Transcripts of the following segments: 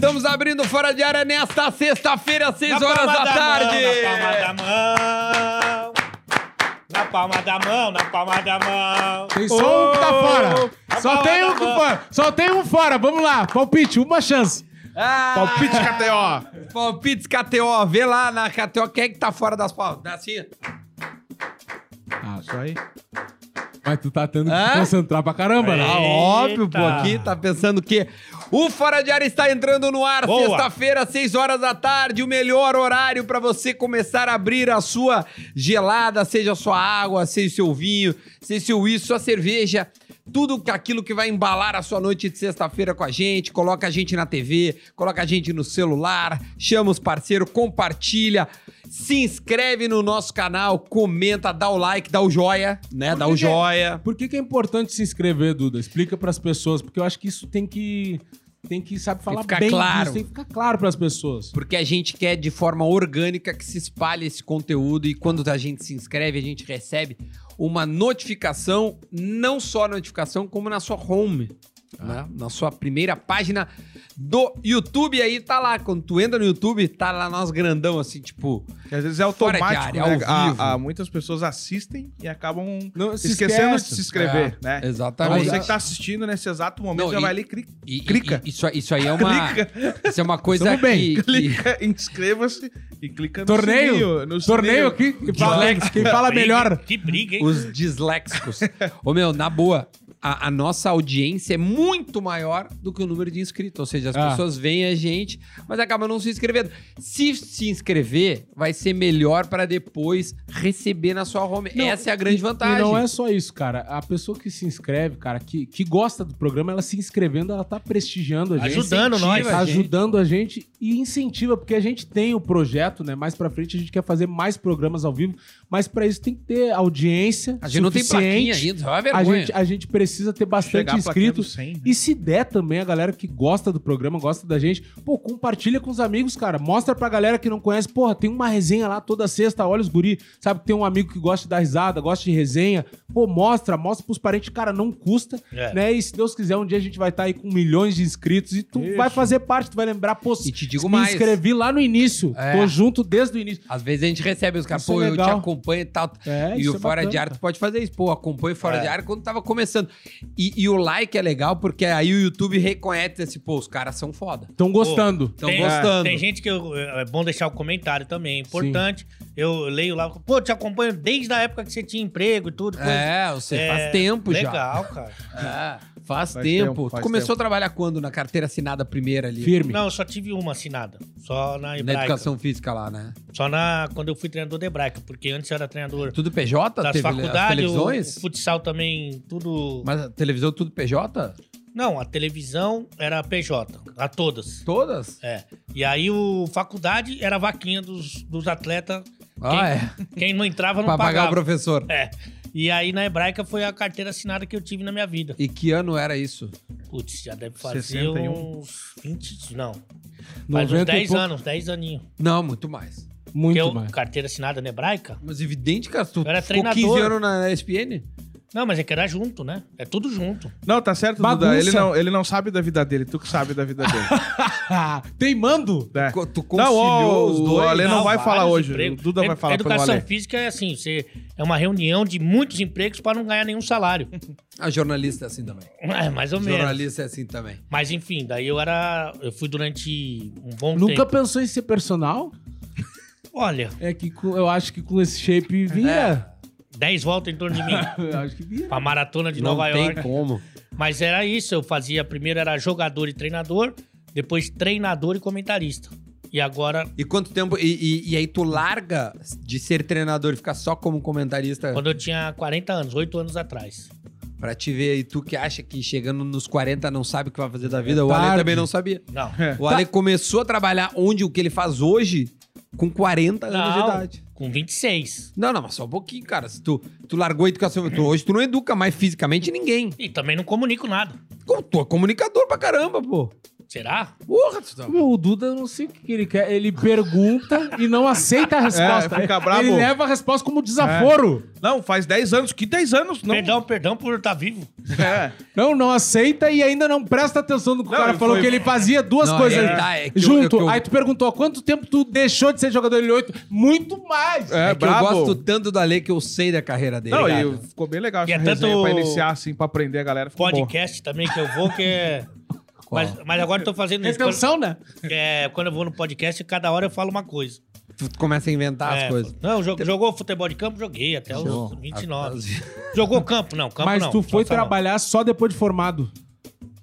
Estamos abrindo Fora de Área nesta sexta-feira, 6 Na horas palma da da tarde. Mão, na palma da mão. Na palma da mão, na palma da mão. Tem só um que tá fora. Só tem um que fora. Só tem um fora. Vamos lá. Palpite, uma chance. Ah, Palpite KTO. Palpites KTO. Vê lá na KTO quem é que tá fora das palmas. Dá assim. Ah, Isso aí. Mas tu tá tendo que Hã? se concentrar pra caramba, né? Ah, óbvio, pô. Aqui tá pensando que o Fora de Área está entrando no ar. Boa. Sexta-feira, 6 horas da tarde. O melhor horário pra você começar a abrir a sua gelada, seja sua água, seja seu vinho, seja seu isso, sua cerveja. Tudo aquilo que vai embalar a sua noite de sexta-feira com a gente. Coloca a gente na TV, coloca a gente no celular, chama os parceiros, compartilha. Se inscreve no nosso canal, comenta, dá o like, dá o joia, né? Dá o que que é? joia. Por que, que é importante se inscrever, Duda? Explica pras pessoas, porque eu acho que isso tem que. Tem que, sabe, falar ficar bem claro. disso, tem que ficar claro pras pessoas. Porque a gente quer de forma orgânica que se espalhe esse conteúdo e quando a gente se inscreve, a gente recebe uma notificação, não só notificação, como na sua home, né? na sua primeira página do YouTube. Aí tá lá, quando tu entra no YouTube, tá lá nós grandão, assim, tipo, Que às vezes é automático, área, né? ao A- vivo. a- muitas pessoas assistem e acabam Não, se esquecendo esquece. de se inscrever, né? Então exatamente. você que tá assistindo nesse exato momento Não, já e- vai ali, clica, E- e- clica. e- isso, isso aí é uma. Clica. Isso é uma coisa Tamo bem. que. que- clica, inscreva-se e clica no Torneio? sininho, no Torneio aqui. Quem fala, quem fala melhor. Que briga, hein? Os disléxicos. Ô, meu, na boa, a, a nossa audiência é muito maior do que o número de inscritos. Ou seja, as Ah. pessoas veem a gente, mas acabam não se inscrevendo. Se se inscrever, vai ser melhor para depois receber na sua home. Não, Essa é a grande E vantagem. não é só isso, cara. A pessoa que se inscreve, cara, que, que gosta do programa, ela se inscrevendo, ela tá prestigiando a gente. Ajudando nós. Tá a gente. ajudando a gente e incentiva, porque a gente tem o projeto, né? Mais pra frente a gente quer fazer mais programas ao vivo, mas pra isso tem que ter audiência. A gente não tem plaquinha ainda, só é uma A vergonha. gente, a gente precisa ter bastante inscritos. 100, né? E se der também, a galera que gosta do programa, gosta da gente, pô, compartilha com os amigos, cara. Mostra pra galera que não conhece, porra, tem uma resenha lá toda sexta, olha os guri, sabe que tem um amigo que gosta de dar risada, gosta de resenha. Pô, mostra, mostra pros parentes, cara, não custa, É. né? E se Deus quiser, um dia a gente vai estar aí com milhões de inscritos e tu Isso. vai fazer parte, tu vai lembrar, pô, E te digo me mais. inscrevi lá no início, É. tô junto desde o início. Às vezes a gente recebe os caras, Isso pô, é eu te acompanho e tal. É, e o é Fora bacana, de tu pode fazer isso. Pô, acompanho Fora É. de Área quando tava começando. E, e o like é legal porque aí o YouTube reconhece esse, pô, os caras são foda. Tão gostando. Estão gostando. Tem gente que eu- é bom deixar o comentário também, é importante. Eu leio lá, pô, te acompanho desde a época que você tinha emprego e tudo. coisa. É, você É, faz tempo já. Legal, cara. É, faz, Faz tempo. tempo, tu faz começou tempo. a trabalhar quando? Na carteira assinada primeira ali? Firme. Não, eu só tive uma assinada. Só na Na hebraica. educação física lá, né? Só na, quando eu fui treinador de hebraica, porque antes eu era treinador Tudo PJ? das Teve as faculdades, o, televisões? o futsal também, tudo... Mas a televisão tudo PJ? Não, a televisão era PJ, a todas. Todas? É. E aí o faculdade era a vaquinha dos, dos atletas. Ah, quem, é. quem não entrava não Pra pagar o pagava. professor. É. E aí na hebraica foi a carteira assinada que eu tive na minha vida. E que ano era isso? Putz, já deve fazer 61. uns 20, não. Faz 90 uns e 10 pouco- anos, 10 aninhos. Não, muito mais. Muito Porque eu, mais. carteira assinada na hebraica? Mas evidente, cara, tu Eu era ficou treinador. 15 anos na SPN? Não, mas é que era junto, né? É tudo junto. Não, tá certo, Bagunça. Duda. Ele não, ele não sabe da vida dele, tu que sabe da vida dele. Teimando? É. Co- Tu Não, conciliou ó, os o dois? Ale não vai vários falar hoje. empregos. O Duda vai falar pelo Educação Ale. física é assim, você é uma reunião de muitos empregos para não ganhar nenhum salário. A jornalista é assim também. É, mais ou menos. Jornalista é assim também. Mas enfim, daí eu era. Eu fui durante um bom Nunca tempo. pensou em ser personal? Olha, É que eu acho que com esse shape vira. 10 voltas em torno de mim. Eu acho que vira. pra maratona de não Nova tem York. como. Mas era isso, eu fazia. Primeiro era jogador e treinador, depois treinador e comentarista. E agora, E quanto tempo... E, e- e aí tu larga de ser treinador e ficar só como comentarista quando eu tinha 40 anos, 8 anos atrás. pra te ver. E tu que acha que chegando nos 40 não sabe o que vai fazer da vida. o Ale também não sabia. Não. O Ale começou a trabalhar onde o que ele faz hoje com 40 anos de Não, idade. com 26. Não, não, mas só um pouquinho, cara. Se tu, tu largou a educação... Tu, hoje tu não educa mais fisicamente ninguém. E também não comunico nada. Como Tu é comunicador pra caramba, pô. Será? Porra. Meu, o Duda, eu não sei o que ele quer. Ele pergunta e não aceita a resposta. É, fica bravo. Ele leva a resposta como desaforo. Não, faz 10 anos. Que 10 anos? Não. Perdão, perdão por estar vivo. É. Não, não aceita e ainda não presta atenção no que o cara falou foi- que ele fazia duas Não, coisas é, tá, é eu- junto. é que eu- Aí tu perguntou, há quanto tempo tu deixou de ser jogador ele 8? Muito mais. É, É que brabo. eu gosto tanto da lei que eu sei da carreira dele. Não, e ficou bem legal essa é tanto pra iniciar, assim, pra aprender a galera. Ficou. Podcast também que eu vou, que é. Qual? Mas, mas agora eu tô fazendo isso. Quando, Retenção, né? é, quando eu vou no podcast, cada hora eu falo uma coisa. Tu começa a inventar É, as coisas. Não, jo- jogou futebol de campo? Joguei até Show. os 29. As- Jogou campo? Não, campo Mas não. tu só foi salão. trabalhar só depois de formado.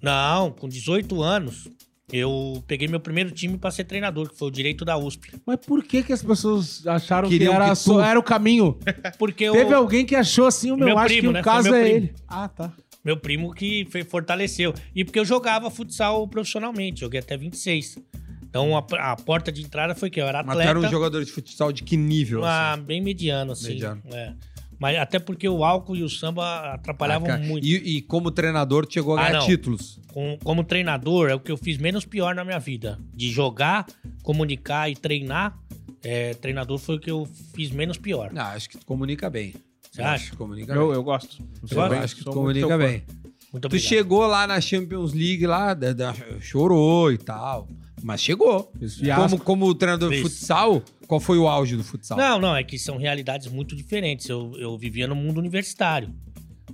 Não, com 18 anos, eu peguei meu primeiro time pra ser treinador, que foi o Direito da USP. Mas por que que as pessoas acharam Queriam que, era, que só- tu- era o caminho? Porque eu, Teve alguém que achou assim, o meu, Meu acho primo, que o né? Caso é primo. ele. Ah, tá. Meu primo que fortaleceu. E porque eu jogava futsal profissionalmente, joguei até 26. Então a, a porta de entrada foi que eu era Mas tu era atleta, um jogador de futsal de que nível? ah, assim? bem mediano, assim. Mediano. é. Mas até porque o álcool e o samba atrapalhavam Ah, muito. E, e como treinador, tu chegou a Ah, ganhar não. títulos. Com- como treinador, é o que eu fiz menos pior na minha vida. De jogar, comunicar e treinar, é, treinador foi o que eu fiz menos pior. Não, acho que tu comunica bem. Você acha? comunica Eu, bem. eu gosto. Eu Eu Eu acho que tu comunica bem. Muito Tu obrigado. chegou lá na Champions League, lá, da- da- chorou e tal. Mas chegou. Como, como treinador de futsal, qual foi o auge do futsal? Não, não, é que são realidades muito diferentes. Eu, eu vivia no mundo universitário.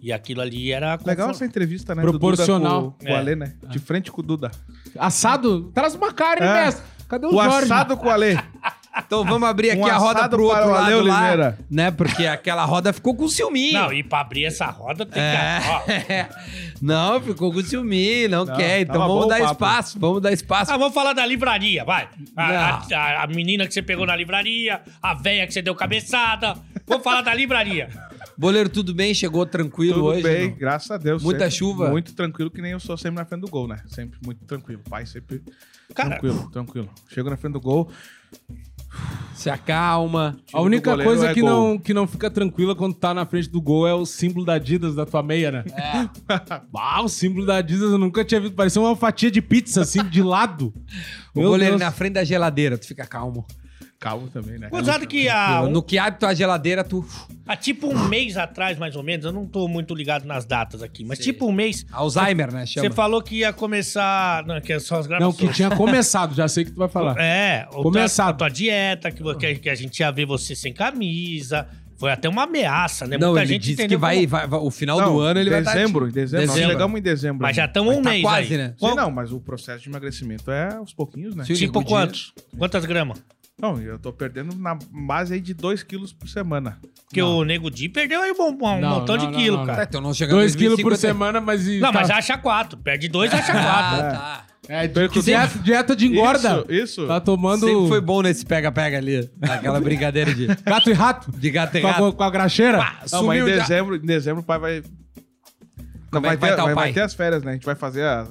E aquilo ali era. Legal essa entrevista, né? Proporcional. Do Duda com, com o É. Alê, né? De frente com o Duda. Assado? Traz uma carne, É. mestre. Cadê o, O Jorge? assado com o Alê. Então vamos abrir aqui Um a roda pro outro lado lá, Oliveira. né? Porque aquela roda ficou com ciúminho. Não, e pra abrir essa roda tem É. que. Não, ficou com ciúminho, não, Não, quer. Então vamos dar papo. espaço, vamos dar espaço. Ah, vamos falar da livraria, vai. A, a- a- menina que você pegou na livraria, a véia que você deu cabeçada. Vamos falar da livraria. Boleiro, tudo bem? Chegou tranquilo Tudo hoje? bem, não? graças a Deus. Muita sempre chuva? Muito tranquilo, que nem eu sou sempre na frente do gol, né? Sempre muito tranquilo. Pai sempre Cara, tranquilo, tranquilo. Chego na frente do gol. Se acalma. A única coisa é que, gol. não, que não fica tranquila quando tá na frente do gol é o símbolo da Adidas da tua meia, né? É. ah, o símbolo da Adidas eu nunca tinha visto. Parecia uma fatia de pizza, assim, de lado. O Meu goleiro Deus. na frente da geladeira, tu fica calmo. Calmo também, né? Gozado que há, um- No que abre tua geladeira, tu. há tipo um mês atrás, mais ou menos, eu não tô muito ligado nas datas aqui, mas Sim. tipo um mês, Alzheimer, né? Chama. você falou que ia começar. Não, que é só as Não, gravações. que tinha começado, já sei que tu vai falar. É, o Começado. tua, a tua dieta, que, que, que a gente ia ver você sem camisa. Foi até uma ameaça, né? Não, Muita ele gente disse que vai, como- vai, vai- O final Não, do ano ele vai dezembro, tá- em dezembro. Nós Dezembro. chegamos em dezembro. Mas já estamos um tá mês quase, aí. né? Sim, não, mas o processo de emagrecimento é aos pouquinhos, né? Sim. Tipo quantos? Quantas gramas? Não, eu tô perdendo na base aí de 2 quilos por semana. Porque o Nego Di perdeu aí um, um Não, montão não, de não, quilo, não, cara. Tá, então não chega a 2 quilos por 2050. semana, mas... e Não, tá- mas acha quatro. Perde dois, acha quatro. Ah, tá. É, de, Perco dieta, dieta de engorda. Isso, isso. Tá tomando Sempre foi bom nesse pega-pega ali. Aquela brincadeira de, gato e rato. de gato e Com a, gato. com a graxeira. Pá, Não, mas em dezembro, em dezembro o pai vai. Não, Como é vai, que vai ter, o vai, vai pai? ter as férias, né? A gente vai fazer a-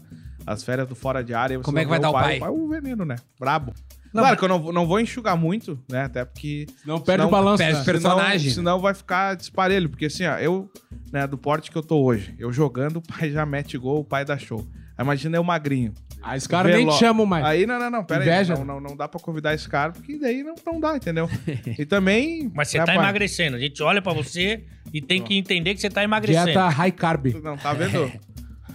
as férias do fora de área. você Como é que vai dar o pai? Vai o veneno, né? Brabo. Não, claro que eu não, vou- não vou enxugar muito, né? Até porque. Não perde senão- o balanço. perde né? o personagem. Senão, senão vai ficar desparelho. Porque assim, ó, eu, né, do porte que eu tô hoje, eu jogando, o pai já mete gol, o pai dá show. Aí Imagina eu magrinho. Ah, esse cara nem te chamam mais. Aí, não, não, não, pera Inveja. aí. Não, não, não dá pra convidar esse cara, porque daí não, não dá, entendeu? E também. Mas você né, tá pai? emagrecendo. A gente olha pra você e tem que entender que você tá emagrecendo. Dieta high carb. Não tá vendo?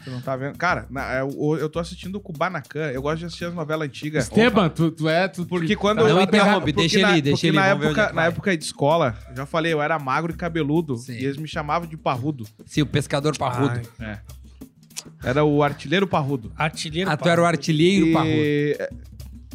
Tu não tá vendo? Cara, na- eu, eu tô assistindo o Kubanacan. Eu gosto de assistir as novelas antigas. Esteban, tu, tu é... Tu, Porque quando Não eu interrompe, porque deixa na, ele, deixa porque ele, Na vamos ver onde é época, que na vai. época de escola, já falei, eu era magro e cabeludo. Sim. E eles me chamavam de parrudo. Sim, o pescador parrudo. É. Era o artilheiro parrudo. Artilheiro. ah, tu era o artilheiro E- parrudo. é,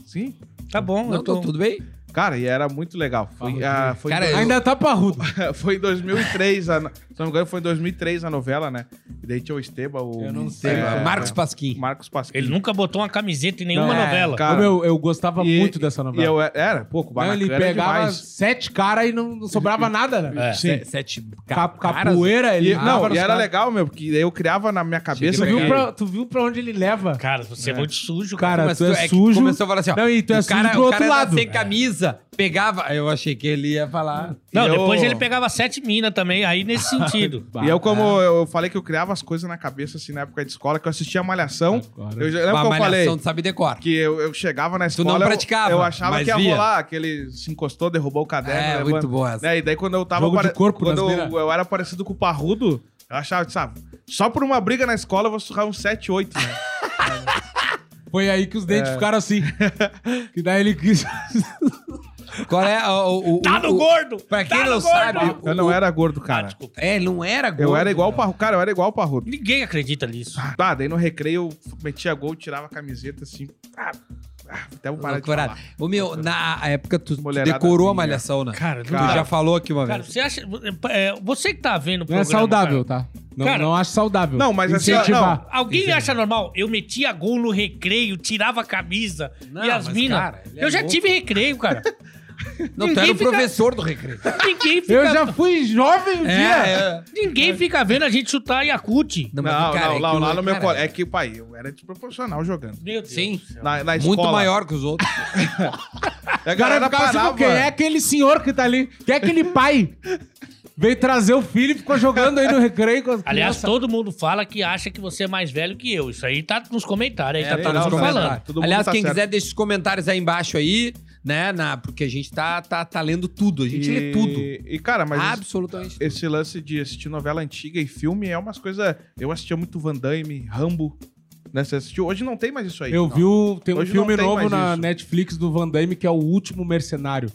Sim. Tá bom, Não, eu tô... tô, tudo bem? Cara, e era muito legal. Foi, ah, foi, Cara, em, Ainda tá parrudo. dois- foi em 2003, a, no- se não me engano, foi em 2003 a novela, né? E daí tinha o Esteban, o... Eu não sei, é, Marcos Pasquim. Marcos Pasquim. Ele nunca botou uma camiseta em nenhuma Não, é, novela. cara. Ô, meu, eu gostava E- muito dessa E novela. eu era, era pô, o Não, ele pegava demais. sete caras e não, sobrava nada, né? É. Se- Sete Ca- capoeira, ele E, não, e era caras. legal, meu, porque eu criava na minha cabeça Tu viu, pra, tu viu pra onde ele leva? Cara, você é, muito sujo, Cara, Mas tu é que sujo. Começou a falar assim, ó. Não, e tu é o sujo cara, do outro cara lado. sem camisa, pegava... Eu achei que ele ia falar... Não, eu- depois ele pegava sete minas também, aí nesse sentido. E eu, como eu falei que eu criava as coisas na cabeça, assim, na época de escola, que eu assistia Malhação. Agora. Eu, já- lembra que eu falei malhação, tu sabe decor. que eu, eu chegava na Tu escola... não eu- praticava, Eu, achava mas que ia via. rolar, que ele se encostou, derrubou o caderno. É, levando- muito boa essa. né? E daí quando eu tava... Jogo de corpo quando nas eu, eu era parecido com o Parrudo, eu achava, sabe, só por uma briga na escola eu vou surrar uns 7, 8, né? Foi aí que os dentes É. ficaram assim. que daí ele quis. Qual é o... o, Tá o- no o- gordo! Pra quem Tá não no gordo! sabe... Eu não era gordo, Ah, cara. desculpa. É, ele não era gordo. Eu era igual o né? Parrudo. Cara, eu era igual o Parrudo. Ninguém acredita nisso. Tá, daí no recreio eu metia gol, tirava a camiseta assim. Ah, ah, até eu parar de Loucurada. falar. Ô, meu, na época tu, tu decorou a minha. malhação, né? Cara, tu cara. já falou aqui uma Cara, vez. você acha. é, você que tá vendo o Não é programa, saudável, cara, tá? Não, Cara, não acho saudável. Não, mas assim, Incentivar. Alguém acha normal? Eu metia gol no recreio, tirava a camisa Não, e as minas. cara, é Eu já louco. tive recreio, cara. Não, tu ninguém era o fica- professor do recreio. Ninguém fica, Eu já fui jovem um dia. é. ninguém fica vendo a gente chutar Yakut. Não, Não, cara, não, é lá, que lá o- no meu cara, colégio. É que, pai, eu era desproporcional jogando. Meu Deus. Sim. Na, na escola. Muito maior que os outros. A cara galera ficava assim, parava. quem é aquele senhor que tá ali? Quem é aquele pai? Veio trazer o filho e ficou jogando aí no recreio com as Aliás, crianças. todo mundo fala que acha que você é mais velho que eu. Isso aí tá nos comentários. Aí tá É, todo não, mundo não, falando. Todo mundo Aliás, tá quem certo. quiser, deixa os comentários aí embaixo aí, né? Na, porque a gente tá, tá, tá lendo tudo. A gente e, lê tudo. E, cara, mas Absolutamente tudo. esse lance de assistir novela antiga e filme é umas coisas. Eu assistia muito Van Damme, Rambo. Né? Você assistiu? Hoje não tem mais isso aí. Eu Não. vi o, tem um Hoje filme não tem novo na isso. Netflix do Van Damme que é o Último Mercenário.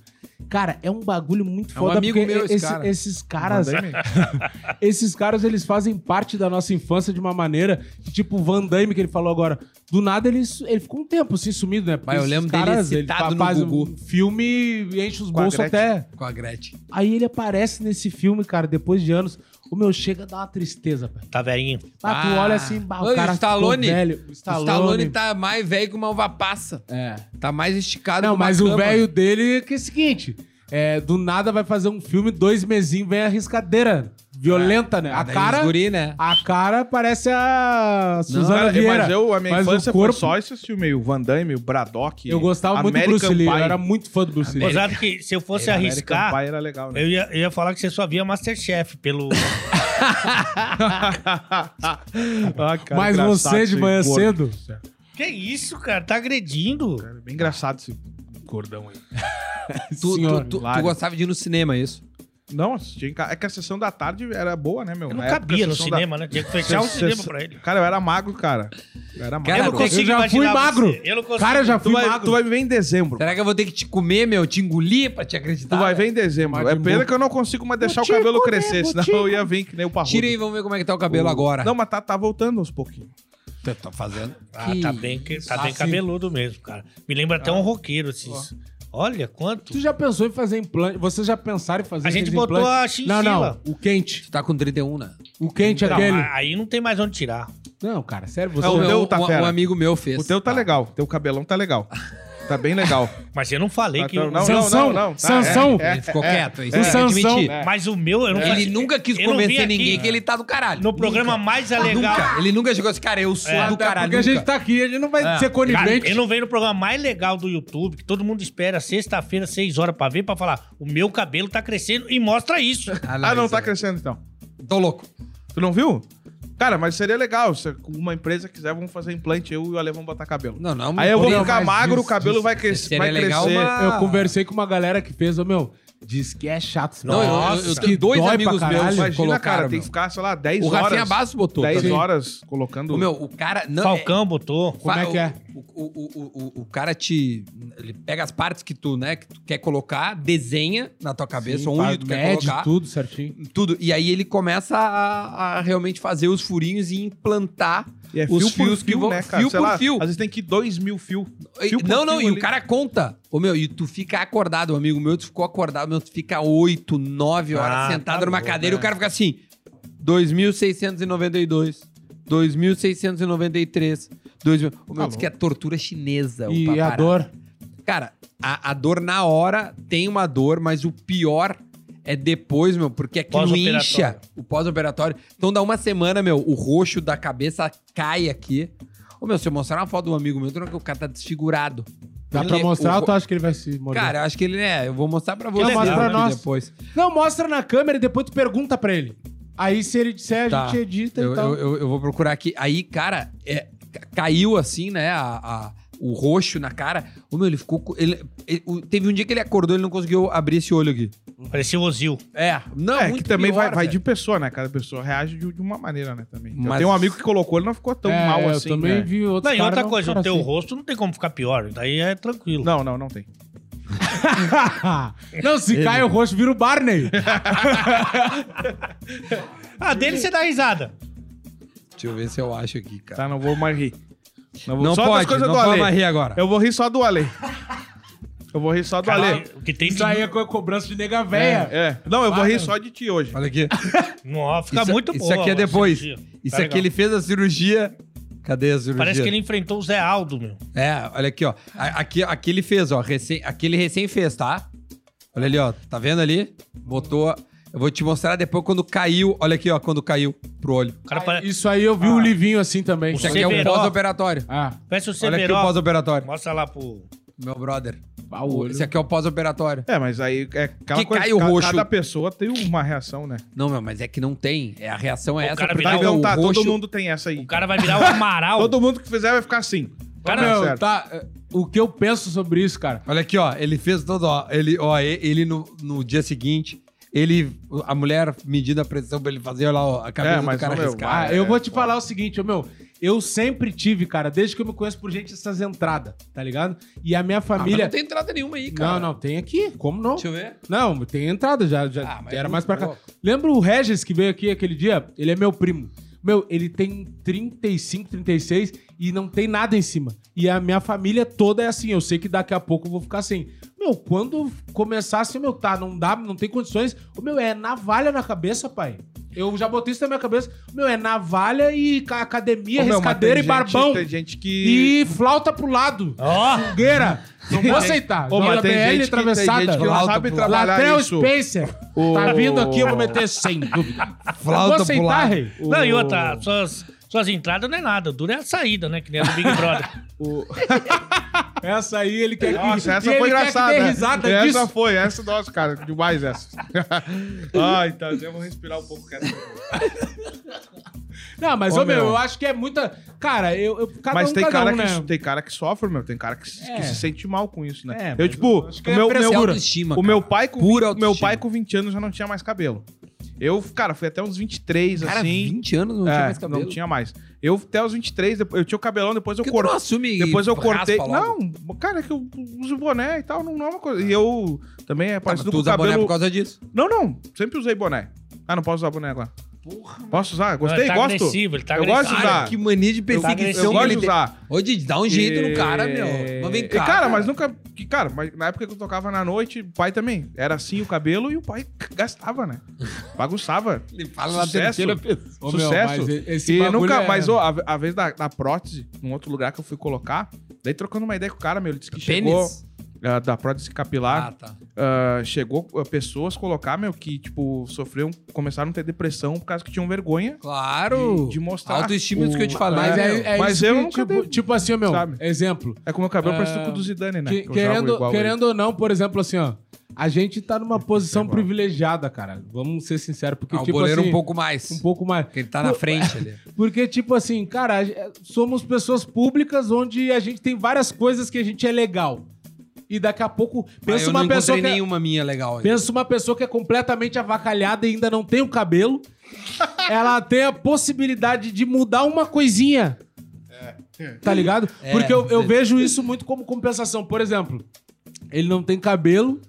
Cara, é um bagulho muito É um foda amigo meu esse esse- cara. esses caras, esses caras eles fazem parte da nossa infância de uma maneira que tipo o Van Damme que ele falou agora, do nada ele, ele ficou um tempo assim sumido, né? Porque Mas eu lembro dele caras, ele citado no faz Gugu. um filme e enche os bolsos até. Com a Gretchen. Aí ele aparece nesse filme, cara, depois de anos. O meu chega a dar uma tristeza, pai. Tá velhinho. Ah, tu Ah. olha assim, bah, Oi, o cara o Stallone, ficou velho. O Stallone tá mais velho que uma uva passa. É. Tá mais esticado Não, que uma mas o cama. velho dele é que é o seguinte: é, do nada vai fazer um filme, dois mesinhos, vem a riscadeira. Violenta, né? Ah, A daí cara. os guri, né? A cara parece a Suzana Cara, Vieira. mas eu, a minha mas infância corpo, foi só esse filme aí, o Van Damme, o Braddock. Eu gostava muito do American Bruce Lee. Eu Pie. era muito fã do Bruce Lee. Apesar de que se eu fosse American arriscar, Pie era legal, né? eu ia, eu ia falar que você só via Masterchef pelo. Ah, cara, Mas engraçado você de esse manhã gordo. cedo. que isso, cara? Tá agredindo. Cara, bem engraçado esse gordão aí. Tu, senhor, tu, tu, tu gostava de ir no cinema, é isso? Não, assistia em casa. É que a sessão da tarde era boa, né, meu? Eu não Na época, cabia no sessão da- cinema, né? Tinha que fechar um cinema pra ele. Cara, eu era magro, cara. Eu era magro. Cara, eu não eu consigo já fui magro. você. Eu não consigo. Cara, eu já Tu fui vai, magro. tu vai me ver em dezembro. Será que eu vou ter que te comer, meu? Te engolir pra te acreditar? Tu vai ver em dezembro. Mas É pena que eu não consigo mais deixar o cabelo comer, crescer, senão te eu ia vir que nem o parrudo. Tira aí, vamos ver como é que tá o cabelo agora. Não, mas tá, tá voltando aos pouquinhos. Tu tá fazendo. Ah, tá bem, que- tá bem Assim. cabeludo mesmo, cara. Me lembra até um roqueiro esses. Olha quanto. Tu já pensou em fazer implante? Vocês já pensaram em fazer A gente botou implantes? a chinchila. Não, não. O quente. Tu tá com 31, né? O quente Não, aquele. aí não tem mais onde tirar. Não, cara, sério, você. É, o meu, meu tá um, fera. um amigo meu fez. O teu tá legal. Teu cabelão tá legal. Tá bem legal. Mas eu não falei Ah, que. então, o- não, Sansão, não, não, tá, Sansão. é, Ele ficou é, quieto. Isso O Sansão. É. Mas o meu, eu não Ele nunca quis não convencer aqui ninguém que ele tá do caralho. No programa mais legal. Nunca. Ele nunca chegou assim, cara, eu sou É, do caralho. porque a gente tá aqui, a gente não vai É. ser Cara, conivente. eu não venho no programa mais legal do YouTube, que todo mundo espera sexta-feira, seis horas pra ver, pra falar: o meu cabelo tá crescendo e mostra isso. Ah, não isso tá é- crescendo então. Tô louco. Tu não viu? Cara, mas seria legal. Se uma empresa quiser, vamos fazer implante, eu e o Ale vamos botar cabelo. Não, não. Aí eu vou ficar magro, disso- o cabelo disso- vai, crescer, seria vai legal crescer. uma- Eu conversei com uma galera que fez, ô meu, diz que é chato. Não, eu- eu, Nossa, eu que tenho dois amigos meus Imagina, colocaram, cara, tem meu. que ficar, sei lá, 10 O horas. Rafinha Bastos botou. 10 também. horas colocando. O meu, o cara... Não, Falcão botou. Como é que é? O, o, o, o, o cara te... Ele pega as partes que tu, né, que tu quer colocar, desenha na tua cabeça, Sim, onde tu quer colocar. tudo certinho. Tudo. E aí ele começa a, a realmente fazer os furinhos e implantar E é os fio fios que fio, vão... né, cara? Fio Sei por lá, fio. Às vezes tem que ir 2 mil fios. E- Fio não, não, e o ali. cara conta. Ô, meu, e tu fica acordado, um amigo meu, tu ficou acordado, meu, tu fica 8, 9 horas Ah, sentado tá numa bom, cadeira e né? o cara fica assim, 2.692, 2.693, 2.000... Ô, meu, Tá diz que é tortura chinesa. o E a dor? Cara, a, a dor na hora tem uma dor, mas o pior é depois, meu, porque aquilo incha o pós-operatório. Então dá uma semana, meu, o roxo da cabeça cai aqui. Ô, meu, se eu mostrar uma foto de um amigo meu, que o cara tá desfigurado. Dá Ele- pra mostrar o- ou tu acha que ele vai se morder? Cara, eu acho que ele é. Eu vou mostrar pra você mostra pra nós. depois. Não, mostra na câmera e depois tu pergunta pra ele. Aí se ele disser, a Tá. gente edita Eu, e tal. eu, eu- eu vou procurar aqui. Aí, cara, é, caiu assim, né? a- a- o roxo na cara. O meu, ele ficou. co- Ele, ele- teve um dia que ele acordou e ele não conseguiu abrir esse olho aqui. Parecia o Ozil. É, não, é, que também vai, pior, vai velho. de pessoa, né? Cada pessoa reage de, de uma maneira, né? Também. Eu Mas- tenho um amigo que colocou, ele não ficou tão É, mal eu assim. também né? vi outros Não, e outra não coisa, o teu assim. rosto não tem como ficar pior. Daí é tranquilo. Não, não, não tem. não, se cai o rosto, vira o Barney. Ah, dele você dá risada. Deixa eu ver se eu acho aqui, cara. Tá, não vou mais rir. Não, vou, Não só das pode, coisas não do pode Ale. mais rir agora. Eu vou rir só do Ale. Eu vou rir só do Ale. o que tem de... Isso aí é co- cobrança de nega véia. É. Não, eu vou rir só de ti hoje. Olha aqui. Nossa, fica Isso- muito isso boa aqui é depois. Isso Tá aqui legal. ele fez a cirurgia. Cadê a cirurgia? Parece que ele enfrentou o Zé Aldo, meu. É, olha aqui, ó. A- Aqui, aqui ele fez, ó. Recém, aqui ele recém fez, tá? Olha ali, ó. Tá vendo ali? Botou. Eu vou te mostrar depois quando caiu. Olha aqui, ó. Quando caiu pro olho. Cara pare- Isso aí eu vi o livinho assim também. Isso aqui é um Severo. pós-operatório. Ah, parece o Olha aqui o pós-operatório. Mostra lá pro... Meu brother. ah, o olho. Esse aqui é o pós-operatório. É, mas aí é aquela Que coisa. cai o ca- roxo. Cada pessoa tem uma reação, né? Não, meu, mas é que não tem. É, a reação é O essa. cara então o tá, roxo... todo mundo tem essa aí. O cara vai virar o Amaral. Todo mundo que fizer vai ficar assim. Cara, Tá Meu, certo. tá, é, o que eu penso sobre isso, cara. Olha aqui, ó. Ele fez todo, ó. Ele, ó, e- ele no, no dia seguinte, ele. A mulher medindo a pressão pra ele fazer, olha lá, a cabeça É, mas, do cara meu, riscar. Ah, é, eu vou te falar o seguinte, ô, meu. Eu sempre tive, cara, desde que eu me conheço por gente, essas entradas, tá ligado? E a minha Ah, mas família. não tem entrada nenhuma aí, cara. não, não, tem aqui. Como não? Deixa eu ver. Não, tem entrada já. já Ah, mas era é mais pra cá. louco. Lembra o Regis que veio aqui aquele dia? Ele é meu primo. Meu, ele tem 35, 36 e não tem nada em cima. E a minha família toda é assim. Eu sei que daqui a pouco eu vou ficar assim. Meu, quando começar assim, meu, tá, não dá, não tem condições. Meu, é navalha na cabeça, pai. Eu já botei isso na minha cabeça. Meu, é navalha e ca- academia, Ô, meu, riscadeira e barbão. gente- Tem gente que. E flauta pro lado. Ó, Fogueira. Não vou aceitar. Ô, mas tem JBL gente que- tem atravessada. gente que não sabe trabalhar Latrell isso. Spencer. O- Tá vindo aqui, eu vou meter sem dúvida. Flauta vou aceitar, pro lado. rei. Não, e outra, suas, suas entradas não é nada. O duro é a saída, né? Que nem a do Big Brother. o- Essa aí ele quer que... Nossa, essa foi engraçada. essa disso. foi, essa, nossa, cara, demais essa. Ai, tá, eu vou respirar um pouco. Cara. Não, mas, Ô, ô, meu, meu. eu acho que é muita... Cara, eu... eu cada Mas um, tem, cada cara um, que, né? tem cara que sofre, meu. Tem cara que, se- É. que se sente mal com isso, né? É, eu, tipo, eu o é meu, frescura. meu, autoestima, o meu pai com, Pura 20, meu pai com 20 anos já não tinha mais cabelo. Eu, cara, fui até uns 23, Cara, assim. 20 anos não é, tinha mais cabelo. Não tinha mais. Eu até os 23, depois- eu tinha o cabelão, depois eu tu não cortei. assume Depois eu cortei. logo? Não, cara, é que eu uso boné e tal, não, não é uma coisa. E eu também é Tá, mas parecido tu usa boné cabelo. por causa disso. Não, não, sempre usei boné. Ah, não posso usar boné agora. Porra. Posso usar? Gostei, ele tá gosto. agressivo, ele tá Eu agressivo. gosto de Cara, usar. que mania de Eu, perseguição eu que gosto ele de tem. usar. Ô, Didi, dá um jeito no cara, E- meu. Mas vem E, cá. cara, mas nunca. que, Cara, mas na época que eu tocava na noite, o pai também. Era assim o cabelo e o pai gastava, né? Bagunçava. Ele fala na Sucesso. terceira pessoa. Ô, meu, Sucesso. mas esse e nunca. é- Mas, ó, a, a vez da, da prótese, num outro lugar que eu fui colocar, daí trocando uma ideia com o cara, meu, ele disse que chegou. Ah, da prótese capilar, Ah, tá. ah, chegou ah, pessoas colocar, meu, que, tipo, sofreram, começaram a ter depressão por causa que tinham vergonha Claro. de, de mostrar. Autoestima, isso que eu te falei. Mas é, é Mas eu que, nunca tipo, dei- tipo assim, meu, Sabe? exemplo. É como o cabelo Ah, parecido com o do Zidane, né? Que- Que querendo, querendo ou não, por exemplo, assim, ó. A gente tá numa posição igual. privilegiada, cara. Vamos ser sinceros, porque, Ah, o tipo boleiro assim... um pouco mais. Um pouco mais. Porque ele tá na frente ali. Porque, tipo assim, cara, somos pessoas públicas onde a gente tem várias coisas que a gente é legal. E daqui a pouco, Ah, pensa eu uma não pessoa que é, nenhuma minha legal ainda. pensa uma pessoa que é completamente avacalhada e ainda não tem o cabelo. ela tem a possibilidade de mudar uma coisinha. Tá ligado? É, Porque eu, eu é. vejo isso muito como compensação. Por exemplo, ele não tem cabelo,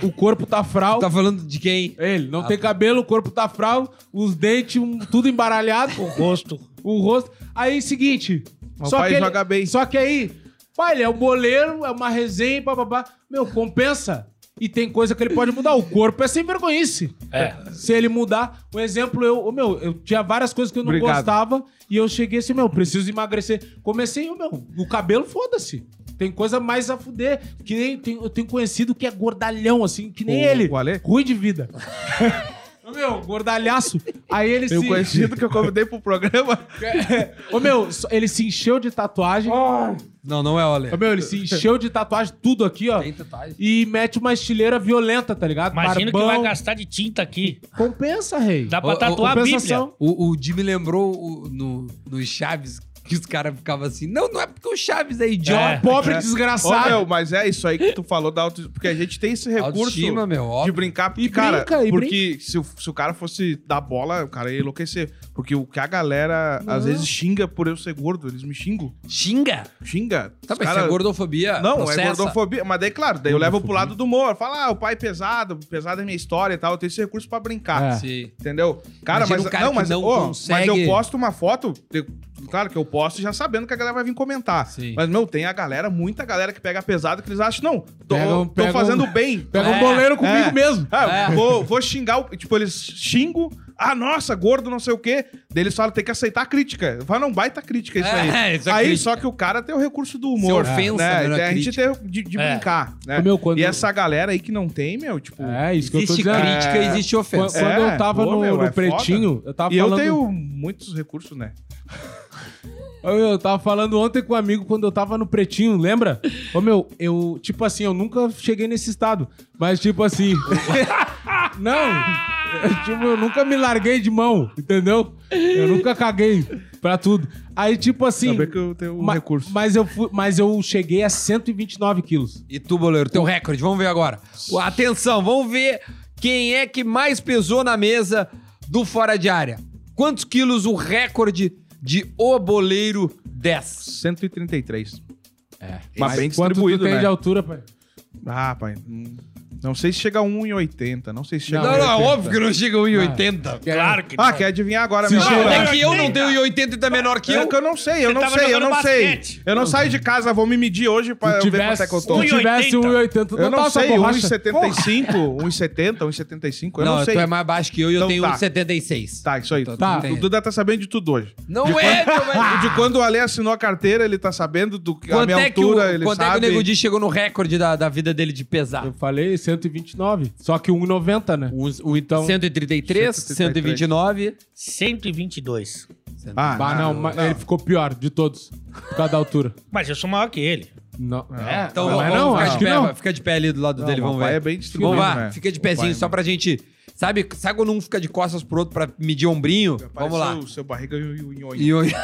o corpo tá fral. Tá falando de quem? Ele não Ah, tem cabelo, o corpo tá fral, os dentes um- tudo embaralhado, O rosto. o rosto. Aí, seguinte. O só pai que ele- joga bem. Só que aí, pai, ele é um boleiro, é uma resenha, papapá. Meu, compensa. E tem coisa que ele pode mudar. O corpo é sem vergonhice. É. Se ele mudar, um exemplo, eu, ô, meu, eu tinha várias coisas que eu não Obrigado. gostava e eu cheguei assim, meu, preciso emagrecer. Comecei, meu, o cabelo, foda-se. Tem coisa mais a fuder. Que nem tem- eu tenho conhecido que é gordalhão, assim, que nem O- ele. o Ale? Ruim de vida. Ô, meu, gordalhaço. Aí ele um se... conhecido que eu convidei pro programa. Ô, meu, só- ele se encheu de tatuagem. Ô, Não, não é o Ale. meu, ele se encheu de tatuagem, tudo aqui, ó. Tem tatuagem. E mete uma estileira violenta, tá ligado? Imagina que Barbão. vai gastar de tinta aqui. Compensa, rei. Dá pra Ô, ô, tatuar a Bíblia. compensação. O, o Jimmy lembrou o- no, no Chaves que os caras ficavam assim. Não, não é porque o Chaves é idiota. É. Pobre Ô, desgraçado. meu, mas é isso aí que tu falou da auto... Porque a gente tem esse recurso Autoestima, meu, de óbvio. brincar. Porque, E cara, brinca, e porque se, o- se o cara fosse dar bola, o cara ia enlouquecer. Porque o que a galera às vezes xinga por eu ser gordo, eles me xingam. Xinga. Xinga. Tá, mas cara- isso é gordofobia. Não, processa. é gordofobia. Mas daí, claro, daí eu levo pro lado do humor. Fala, ah, o pai é pesado, pesado é minha história e tal. Eu tenho esse recurso pra brincar. É. Sim. Entendeu? Cara, Imagina mas um cara não, mas, não ô, consegue- mas eu posto uma foto, eu- claro que eu posto já sabendo que a galera vai vir comentar. Sim. Mas meu, tem a galera, muita galera que pega pesado que eles acham, não, tô, Pegam- tô pegam- fazendo bem. Pega É, um boleiro comigo é. mesmo. Ah, É. vou, vou xingar, o, tipo, eles xingam, ah, nossa, gordo, não sei o quê. Daí eles falam, tem que aceitar a crítica. Eu falo, não, baita crítica isso É, aí. isso é aí, crítica. só que o cara tem o recurso do humor. Se ofensa, né? né, não é a gente tem de, de É. brincar, né? Meu, quando- E essa galera aí que não tem, meu, tipo... É, isso que eu tô Existe dizendo. crítica, É. existe ofensa. quando É, eu tava pô, no, meu, no é Pretinho, eu tava E eu falando... tenho muitos recursos, né? Eu tava falando ontem com um amigo quando eu tava no Pretinho, lembra? Ô, meu, eu, tipo assim, eu nunca cheguei nesse estado. Mas, tipo assim. não! Eu, tipo, eu nunca me larguei de mão, entendeu? Eu nunca caguei pra tudo. Aí, tipo assim. Saber que eu tenho um ma- recurso. Mas eu, fui, mas eu cheguei a 129 quilos. E tu, boleiro, teu recorde, vamos ver agora. Atenção, vamos ver quem é que mais pesou na mesa do Fora de Área. Quantos quilos o recorde de O Boleiro 10? 133. É. Mas bem Quanto tu distribuído, tem né? de altura, pai? Ah, pai. hum, Não sei se chega a 1,80. Não sei se chega Não, a Não, não, 1,80. óbvio que não chega a 1,80. Claro que Ah, não. quer adivinhar agora, Se meu chega- Não, é que eu não tenho 1,80 e tá menor que É eu. que eu não sei, eu não sei, eu não sei. Eu não saio de casa, vou me medir hoje pra eu Se ver quanto é que eu se tô. tu tivesse 1,80, tu Eu não sei, borracha. 1,75, 1,70, 1,75, eu Não, não sei. tu é mais baixo que eu e eu Então tenho tá. 1,76. Tá, isso aí. Tá, tá. O Duda tá sabendo de tudo hoje. Não é, velho. De quando o Ale assinou a carteira, ele tá sabendo do que a minha é altura, ele quanto é que o sabe. Nego Di chegou no recorde da, da vida dele de pesar? Eu falei 129. Só que 1,90, né? O, o, Então- 133, 133. 129. 122. Ah, Ah, não, mas ele ficou pior de todos. Por causa da altura. Mas eu sou maior que ele. Não. É, Então mas vamos não, ficar, acho de que pé, não. fica de pé ali do lado Não, dele, vamos ver. é bem distribuído, Vamos lá, né? fica de pezinho é só pra gente... Sabe, sabe quando um fica de costas pro outro pra medir ombrinho? Vamos lá. O seu barriga e o nhonho.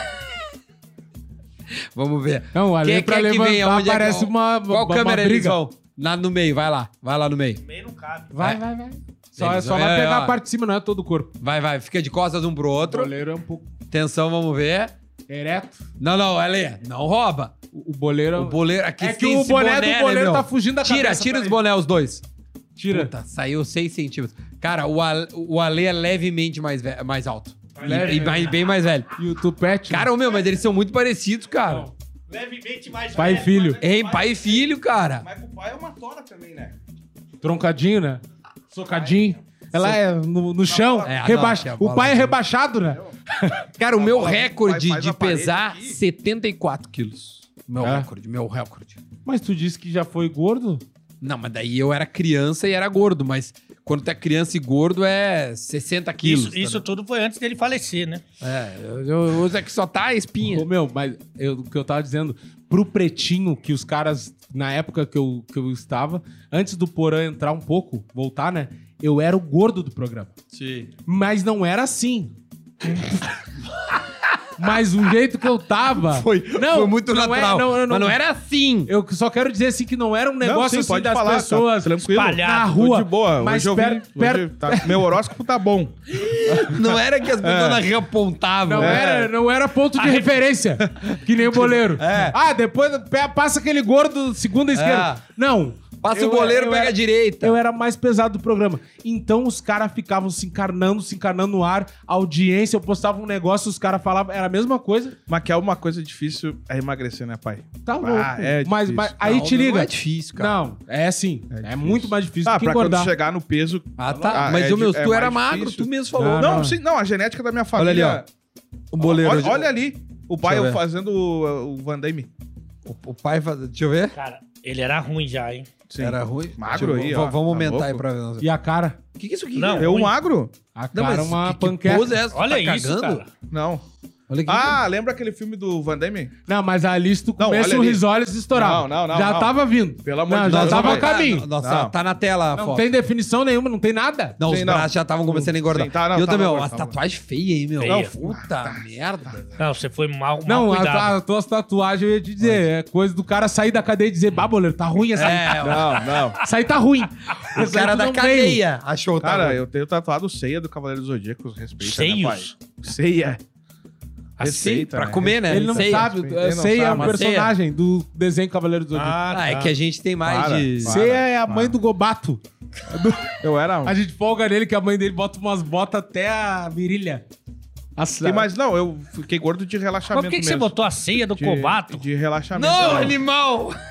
Vamos ver. Não, ali Quem pra quer que levantar venha? Onde é que- parece uma, Qual uma, câmera uma eles briga. vão? Lá no meio, vai lá. Vai lá no meio. Meio não cabe. Vai, É. vai, vai. Só, Eles- só é, vai pegar ó. a parte de cima, não é todo o corpo. Vai, vai. Fica de costas um pro O outro. boleiro é um pouco Atenção, vamos ver. ereto. Não, não, Ale, não rouba. O, o boleiro... O boleiro aqui É que o esse boné do né, boleiro meu? tá fugindo da Tira, cabeça, tira os peraí. boné, os dois. Tira. Puta, saiu 6 centímetros. Cara, o Ale, o Ale é levemente mais, mais alto. E- Leve, e, né? bem mais velho. E o tupete... Cara, o meu, mas eles são muito parecidos, cara. Levemente mais pai e filho. Hein, pai e filho, cara. Mas o pai é uma tora também, né? Troncadinho, né? Socadinho. Ela é no, no chão. É, rebaixa. a o pai é rebaixado, né? Cara, o meu recorde de pesar, aqui. 74 quilos. Meu É? recorde, meu recorde. Mas tu disse que já foi gordo? Não, mas daí eu era criança e era gordo, mas quando tu é criança e gordo é 60 quilos. Isso, isso tudo foi antes dele falecer, né? É, eu, eu uso é que só tá a espinha. Ô, meu, mas eu- o que eu tava dizendo, pro pretinho que os caras, na época que eu, que eu estava, antes do Porã entrar um pouco, voltar, né? Eu era o gordo do programa. Sim. Mas não era assim. Mas o jeito que eu tava. Foi, Não, foi muito não é- natural. não, não, mas não era assim. Eu só quero dizer assim que não era um negócio sim, assim pode das falar, tá pessoas tranquilo. na rua. Tô de boa. Mas hoje eu per- hoje tá- meu horóscopo tá bom. Não era que as pessoas não reapontavam. Não, É. era, não era ponto de referência. Que nem o boleiro. É. Ah, depois passa aquele gordo segunda esquerda. Não. Passa Eu- o goleiro, pega era- a direita. Eu era mais pesado do programa. Então os caras ficavam se encarnando, se encarnando no ar. A audiência, eu postava um negócio, os caras falavam, era a mesma coisa. Mas que é uma coisa difícil é emagrecer, né, pai? Tá Ah, louco. é mas, difícil. mas aí Não, te liga. Não é difícil, cara. Não, é assim. É, difícil. muito mais difícil Ah, do que pra engordar. quando chegar no peso. Ah, tá. Ah, mas é o meu, é tu era mais magro, difícil. tu mesmo falou. Não, não. sim, não, a genética da minha Olha família. ali, ó. O boleiro. Olha, olha ali. O pai eu fazendo o, o Van Damme. O, o pai faz... Deixa eu ver. Cara, ele era ruim já, hein? Sim. Era ruim? Magro aí, ó. Vamos Tá aumentar aí pra ver. E a cara? O que, que é isso aqui? Não. cara? Eu ruim. magro? A Não, cara é mas uma que, que panqueca. pose é essa? Olha tá isso, cagando? cara. Não. Olha aqui. Ah, lembra aquele filme do Van Damme? Não, mas ali se tu Não, o ali. risoles estourava. Não, não, não, Já não. tava vindo. Pelo amor não, de já Deus, tava a não caminho. Nossa, Não. tá na tela Não foto. tem definição nenhuma, não tem nada. Não, os Sim, não. braços já estavam começando a engordar. Sim, tá, não, e eu tá também, ó, as tá tatuagens feias aí, meu. Feia. Puta merda. Não, você foi mal, mal Não, a, cuidado. a, tuas tatuagens eu ia te dizer. É coisa do cara sair da cadeia e dizer, bah, boleiro, tá ruim essa. É, Não, não. Isso aí tá ruim. o cara da cadeia achou tá Cara, eu tenho tatuado ceia do Cavaleiro do Zodíaco, respeita, Seios? né, pai? Ceia. Assim, Receita, pra né? comer, né? Ele não Ceia. sabe. Ele é, não Sei é um mas personagem do desenho Cavaleiro do Zodíaco. Ah, é que a gente tem mais Para, de... para. Ceia é a para. mãe do Gobato. Eu era... A gente folga nele que a mãe dele bota umas botas até a virilha. E, mas não, eu fiquei gordo de Mas relaxamento por que, que você botou a ceia do de, Cobato? De relaxamento. Não, mesmo. animal!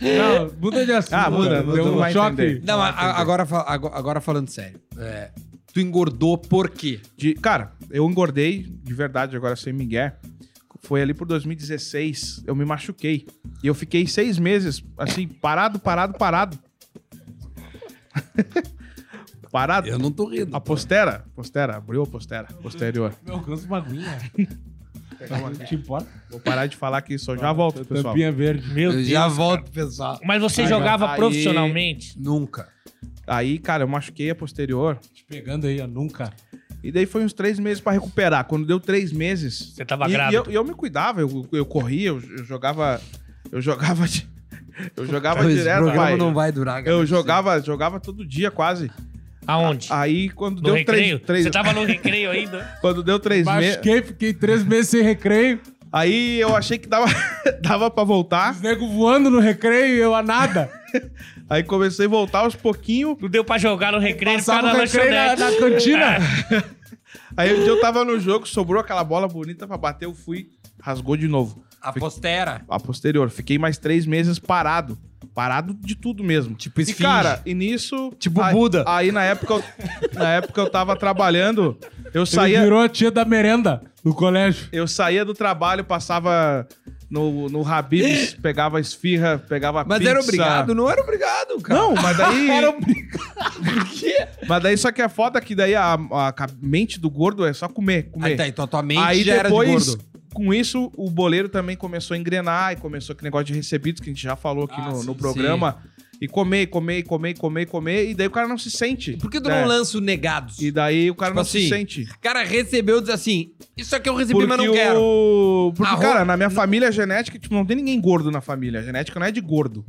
Não, muda de assunto. Ah, muda, cara. muda, Deu não um choque. Não, a- agora, agora falando sério. é, tu engordou por quê? De- cara, eu engordei, de verdade, agora sem migué. Foi ali por 2016, eu me machuquei. E eu fiquei seis meses, assim, parado, parado, parado. parado. Eu não tô rindo. A postera, postera, abriu a postera, posterior. Meu, canso uma aguinha. Não te importa? Vou parar de falar que isso, eu já volto, pessoal. Tampinha verde. Meu Eu Deus. já volto, pessoal. Mas você Aí, jogava aí- profissionalmente? Nunca. Aí, cara, eu machuquei a posterior. Te pegando aí, ó, nunca. E daí foi uns três meses pra recuperar. Quando deu três meses. Você tava e, grávido. E eu, e eu me cuidava, eu, eu corria, eu, eu jogava. Eu jogava. de- Eu jogava Esse direto, programa pai. não vai durar. cara. Eu jogava, jogava todo dia quase. Aonde? Aí quando no deu recreio? três, três Você tava no recreio ainda? quando deu três meses, Machuquei, fiquei três meses sem recreio. Aí eu achei que dava dava para voltar. Os nego voando no recreio e eu a nada. Aí comecei a voltar aos pouquinho. Não deu pra jogar no recreio da o recreio na, na cantina. Aí um dia eu tava no jogo, sobrou aquela bola bonita pra bater, eu fui, rasgou de novo. A postera. A posterior, fiquei mais três meses parado. Parado de tudo mesmo. Tipo E esfinge. cara, e nisso. Tipo aí, Buda. Aí na época, eu, na época eu tava trabalhando, eu Ele saía, virou a tia da merenda no colégio. eu saía do trabalho, passava no, no Habib's, pegava esfirra, pegava Mas pizza. era obrigado? Não era obrigado, cara. Não, mas daí. Era Por quê? Mas daí só que é foda que daí a, a ca- mente do gordo é só comer, comer. Aí tá, então tua mente Aí já depois, era de gordo. Com isso, o boleiro também começou a engrenar e começou aquele negócio de recebidos que a gente já falou aqui Ah, no, sim, no programa. E comer, comer, comer, comer, comer. E daí o cara não se sente. Por que tu né? não lança o negados? E daí o cara Tipo não assim, se sente. O cara recebeu e diz assim: Isso aqui eu recebi, Porque, mas não quero. o... Porque, Arroz- cara, na minha família a genética, tipo, não tem ninguém gordo na família. A genética não é de gordo.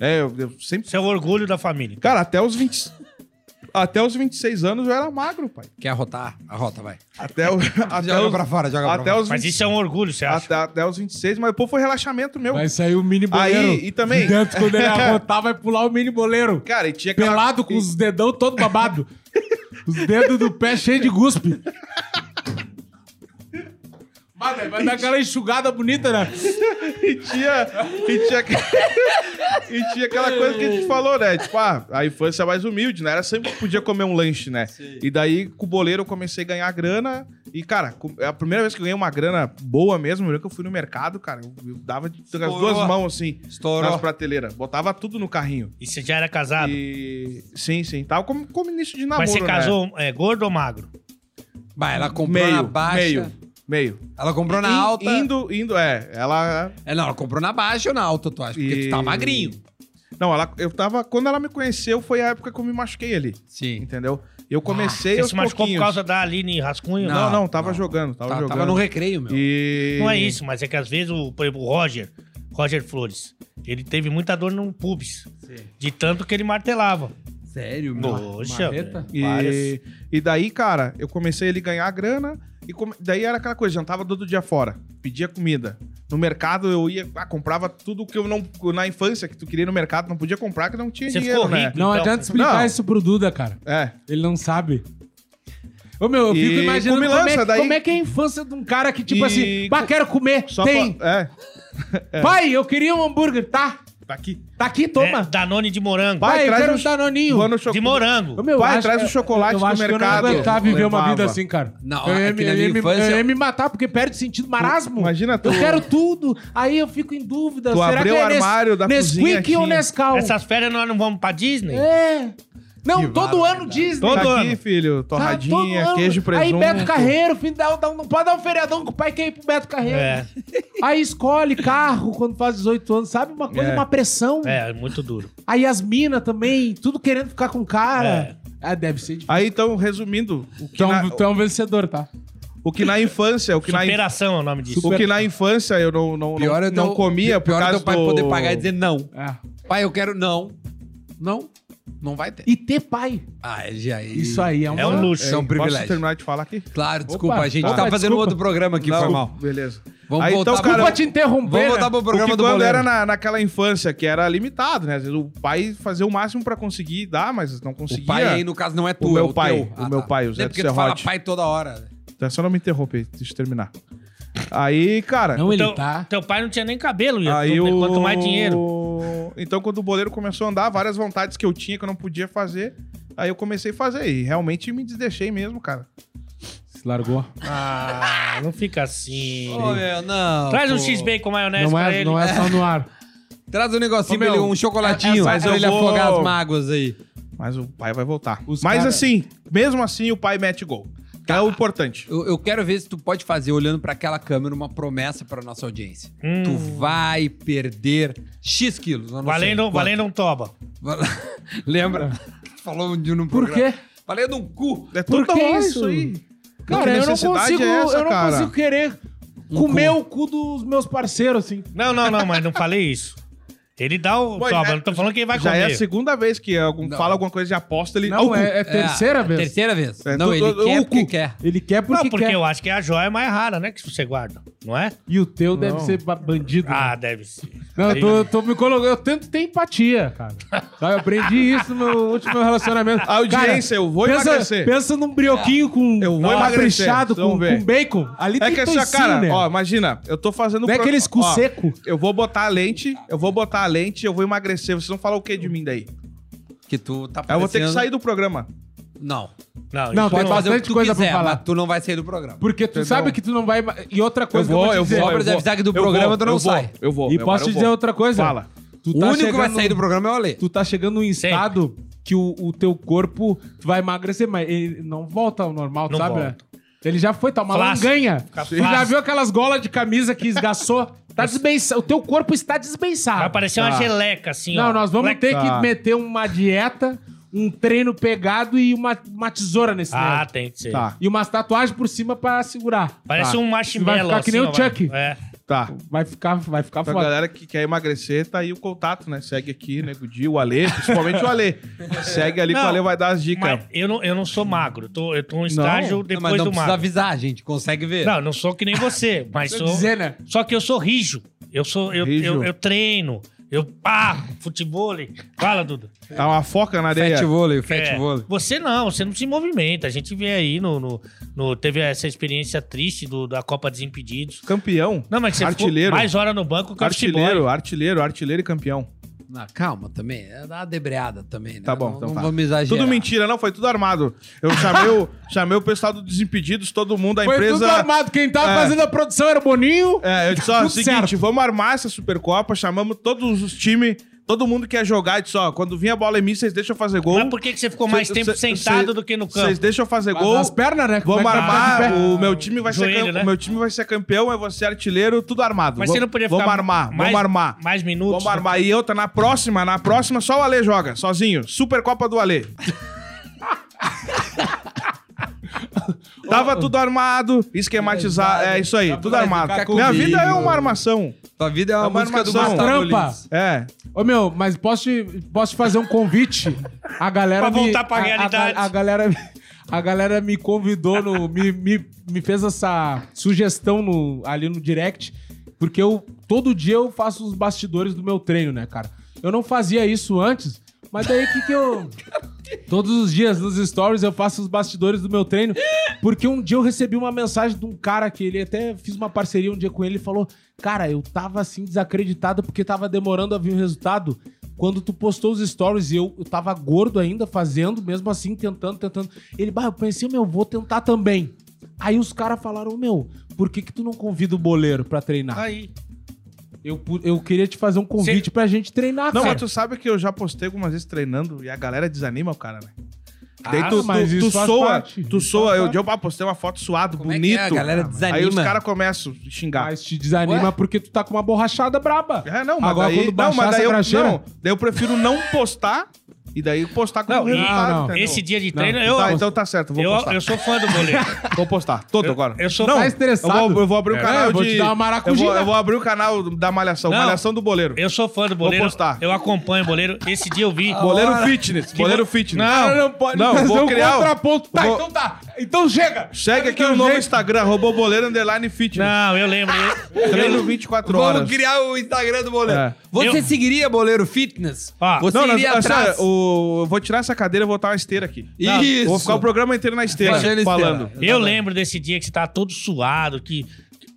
É, eu, eu sempre. Você é o orgulho da família. Cara, até os 20. Até os 26 anos eu era magro, pai. Quer arrotar? Arrota, vai. Até, o, até joga os, pra fora, joga pra até fora. os Mas 20 isso é um orgulho, você acha? até, até os 26, mas pô, foi relaxamento meu. Vai sair o mini boleiro. Aí, e também- De Dentro, quando ele arrotar, vai pular o mini boleiro. Cara, e tinha aquela... Pelado com os dedão todo babado. os dedos do pé cheios de guspe. Vai, vai dar aquela enxugada bonita, né? E tinha, e, tinha, e tinha aquela coisa que a gente falou, né? Tipo, ah, a infância é mais humilde, né? Era sempre que podia comer um lanche, né? E daí, com o boleiro, eu comecei a ganhar grana. E, cara, é a primeira vez que eu ganhei uma grana boa mesmo, eu lembro que eu fui no mercado, cara. Eu, eu dava de, as duas mãos, assim, Estourou. nas prateleiras. Botava tudo no carrinho. E você já era casado? E... Sim, sim. Tava como, como início de namoro, Mas você né? casou é, gordo ou magro? Vai, ela comprou Meio, baixa. meio, meio. Ela comprou na In- alta. Indo, indo, é. Ela É, não, ela comprou na baixa ou na alta, tu acha? Porque E- tu tá magrinho. Não, ela, eu tava. Quando ela me conheceu, foi a época que eu me machuquei ali. Sim. Entendeu? Eu comecei Você aos se machucou por pouquinhos. causa da Aline Rascunho? Não, Não, não, tava não. jogando, tava Tá- jogando. tava no recreio, meu. E... Não é isso, mas é que às vezes, o, por exemplo, o Roger, Roger Flores, ele teve muita dor no pubis. De tanto que ele martelava. Sério, meu? Poxa. E, e daí, cara, eu comecei a ele ganhar grana. E come- daí era aquela coisa, jantava todo dia fora. Pedia comida. No mercado eu ia, ah, comprava tudo que eu não. Na infância, que tu queria ir no mercado, não podia comprar, que não tinha Você dinheiro, ficou né? rico. Não Então, adianta explicar não. isso pro Duda, cara. É. Ele não sabe. Ô, meu, eu E fico imaginando com como, é, daí- como é que é a infância de um cara que, tipo E assim, bah, com- quero comer, Só tem. pra- é. Pai, eu queria um hambúrguer, tá? Tá aqui. Tá aqui, toma. É, Danone de morango. Pai, Pai, eu traz quero um- um Danoninho. Vou no choco- De morango. Meu, Pai, acho- traz o chocolate eu do acho que mercado. Eu não aguentava viver uma Levava. vida assim, cara. Não, eu ia, é me- eu ia me- infância- eu ia me matar porque perde sentido marasmo. Imagina tu- Eu quero tudo. Aí eu fico em dúvida. Tu será abriu que o é Nes- armário da cozinha, Nesquik ou. Nescau? Essas férias nós não vamos pra Disney? É. Não, Que todo barbaridade. ano Disney. Todo tá ano. aqui, filho. Todo Torradinha, queijo, presunto. Aí Beto Carreiro, filho, dá, dá- não pode dar um feriadão que o pai quer ir pro Beto Carreiro. É, Aí escolhe carro quando faz 18 anos, sabe? Uma coisa, É. uma pressão. é, muito duro. Aí as minas também, tudo querendo ficar com o cara. Ah, deve ser difícil. Aí, então, resumindo, o que, Tu é, na, um, tu é um vencedor, tá? o que na infância, o que na, in- Superação é o nome disso. o que na infância eu não, não, Pior não, é não teu- comia por Pior é causa teu pai do... poder pagar e dizer não. É. Pai, eu quero não. Não. Não vai ter. E ter pai. Ah, já Isso aí é, uma... É um luxo. É um Posso privilégio. terminar de falar aqui? Claro, desculpa, Opa, a gente tá. tá fazendo Desculpa. outro programa aqui, foi mal. Beleza. Vamos Aí, voltar então, cara, Desculpa te interromper. Vamos né? voltar pro programa Porque do quando boleiro. era na, naquela infância que era limitado, né? Às vezes o pai fazia o máximo pra conseguir dar, mas não conseguia. O pai aí, no caso, não é tu, O meu é pai, teu. o meu pai, o Não Zé é do porque tu fala pai toda hora. Tá, Só não me interromper, deixa eu terminar. Aí, cara... Não, ele Teu, tá. teu pai não tinha nem cabelo, ia Aí o... quanto mais dinheiro. Então, quando o boleiro começou a andar, várias vontades que eu tinha que eu não podia fazer, aí eu comecei a fazer. E realmente me desdeixei mesmo, cara. Se largou. Ah, não fica assim. Ô, meu, não. Traz um pô. X-Bacon com maionese Não pra é, ele. não é só no ar. Traz um negocinho Ô, pra meu, ele, um chocolatinho, mas pra eu ele vou- afogar as mágoas aí. Mas o pai vai voltar. Os Mas cara- assim, mesmo assim, o pai mete gol. Que é o importante. Eu, eu quero ver se tu pode fazer, olhando pra aquela câmera, uma promessa pra nossa audiência. Hum. Tu vai perder X quilos. Valendo, valendo um toba. Lembra? Falou de um Por quê? Valendo um cu. É Por toda que hora isso? aí. Cara, eu não consigo, é essa, eu não cara? consigo querer comer o cu dos meus parceiros, assim. Não, não, não, mas não falei isso. Ele dá o Pô, toba, é- não tô falando que ele vai Já comer. é a segunda vez que algum, Não. fala alguma coisa de aposta, ele... Não, é, é terceira É, vez. Terceira vez. É, não, tu- ele tu- quer o porque cu. quer. Ele quer porque, Não, porque quer. eu acho que a joia é mais rara, né? Que você guarda, não é? E o teu deve Não. ser ba- bandido. né? Ah, deve ser. Não, eu tô, eu tô me colocando. Eu tento ter empatia, cara. Sabe, Eu aprendi isso no meu último relacionamento. A audiência, eu vou pensa, emagrecer. Pensa num brioquinho com. Eu vou emagrecer, com, com bacon. Ali É tem que essa toicinho, cara, né? ó, imagina, eu tô fazendo... Não é aqueles cu seco. Eu vou botar a lente, eu vou botar a lente, eu vou emagrecer. Vocês vão falar o que de mim daí? Que tu tá Aí eu vou ter que parecendo- sair do programa. Não. Não, Não, tem fazer o que bastante tu coisa pra quiser, falar. mas tu não vai sair do programa. Porque tu Entendeu? sabe que tu não vai. E outra coisa eu vou, que eu eu vou dizer. vou. Só pra eu vou. do Eu programa vou, tu não eu vou, sai. Eu vou. E eu- posso te eu dizer vou. outra coisa? Fala. Tu O tá único que vai chegando- sair do programa é o Ale. Tu tá chegando num estado que o, o teu corpo vai emagrecer, mas ele não volta ao normal, Não sabe? volta. Ele já foi, tá uma Flácido. langanha. Tu já viu aquelas golas de camisa que esgaçou? Tá desbençado. O teu corpo está Vai desbençado. parecer uma Tá. geleca, assim, ó. Não, nós vamos Moleque- ter Tá. que meter uma dieta, um treino pegado e uma, uma tesoura nesse Ah, negócio. tem que ser. Tá, E umas tatuagens por cima pra segurar. Parece Tá. um Vai marshmallow, ficar que nem assim, o ó, vai- Chuck. É. tá. Vai ficar, vai ficar Pra foda. galera que quer emagrecer, tá aí o contato, né? Segue aqui, Nego Di, o Ale, principalmente o Ale. Segue ali que o Não, Ale vai dar as dicas. Mas eu não, eu não sou magro. Eu tô, eu tô um estágio Não, depois mas não do precisa magro. avisar, a gente consegue ver. Não, não sou que nem você, mas sou. dizer, né? Só que eu sou rijo. Eu sou. Eu, Rijo. eu, eu treino. Eu pá, futebol. Fala, Duda. Tá uma foca na areia. Vôlei, fat É, vôlei. você não, você não se movimenta. A gente vê aí no, no, no- teve essa experiência triste do, da Copa Desimpedidos. Campeão. Não, mas você Artilheiro. ficou mais hora no banco que o Artilheiro, artilheiro. artilheiro, artilheiro e campeão. Ah, calma também. É dar uma debreada também, né? Tá bom, não, então não tá. vamos exagerar. Tudo mentira, não, foi tudo armado. Eu chamei o, chamei o pessoal do Desimpedidos, todo mundo, a Foi empresa... tudo armado. Quem tava É. fazendo a produção era o Boninho. É, eu disse, ó, Tudo seguinte, certo. vamos armar essa Supercopa, chamamos todos os times, todo mundo quer jogar, eu disse, ó, quando vir a bola em mim, vocês deixam eu fazer gol. Mas por que, que você ficou mais Cê- tempo cê- sentado cê- do que no campo? Vocês deixam eu fazer gol. As pernas, né? Vamos é tá armar, o meu time vai ser Joelho, cam- né? o meu time vai ser campeão, é você artilheiro, tudo armado. Mas vamos, você não podia Vamos ficar armar, mais, vamos armar. mais minutos. Vamos armar. E outra, na próxima, na próxima, só o Ale joga, sozinho. Supercopa do Ale. Tava tudo armado, esquematizado. É isso aí, tudo armado. Minha vida é uma armação. Tua vida é uma, É uma música do armação. Gustavo Trampa. Lins. É. Ô, meu, mas posso te, posso te fazer um convite? A galera Pra me- voltar pra a- a- realidade. A, galera, a galera me convidou, no, me, me, me fez essa sugestão no, ali no direct, porque eu todo dia eu faço os bastidores do meu treino, né, cara? Eu não fazia isso antes, mas daí o que que eu... Todos os dias nos stories eu faço os bastidores do meu treino. Porque um dia eu recebi uma mensagem de um cara que ele até fiz uma parceria um dia com ele e falou: Cara, eu tava assim desacreditado porque tava demorando a vir o resultado. Quando tu postou os stories e eu, eu tava gordo ainda fazendo, mesmo assim, tentando, tentando. Ele, bah, eu pensei, meu, vou tentar também. Aí os caras falaram, meu, por que que tu não convida o boleiro pra treinar? Aí. Eu, eu queria te fazer um convite Cê- pra gente treinar, Não, cara. mas tu sabe que eu já postei algumas vezes treinando e a galera desanima o cara, né? Ah, Daí tu, mas tu, isso tu faz soa, parte, tu isso soa. faz Eu, parte. eu ah, postei uma foto suado, Como é que bonito. é? A galera Aí os desanima. caras começam a xingar. Mas te desanima Ué? porque tu tá com uma borrachada braba. É, não, mas Agora, daí, quando não, baixar mas daí essa eu, cracheira- não, daí eu prefiro não postar e daí postar com Não, o resultado, Não, não. entendeu? Esse dia de Não, treino, eu, Tá, então tá certo, vou eu, postar. eu sou fã do boleiro. Vou postar, todo Eu- agora. eu sou- não, Tá estressado? Eu vou, eu vou abrir o É, canal eu vou de... te dar uma eu, vou, eu vou abrir o canal da Malhação, Não. Malhação do Boleiro. Eu sou fã do boleiro. postar. Eu acompanho o boleiro. Esse dia eu vi. Boleiro Fitness, Boleiro Fitness. Não, não pode Não, fazer vou um criar o- contraponto. Tá, vou- então tá. Então chega. Segue aqui Então o novo chega. Instagram, arroba boleiro underline fitness. Não, eu lembro. Eu- Treino 24 horas. Vamos criar o Instagram do boleiro. É. Você Eu- seguiria boleiro fitness? Ó, Você Não, não, iria não, atrás? Eu vou tirar essa cadeira e vou botar uma esteira aqui. Não, Isso. Vou ficar o programa inteiro na esteira, Fazendo esteira. falando. Eu lembro desse dia que você tava todo suado, que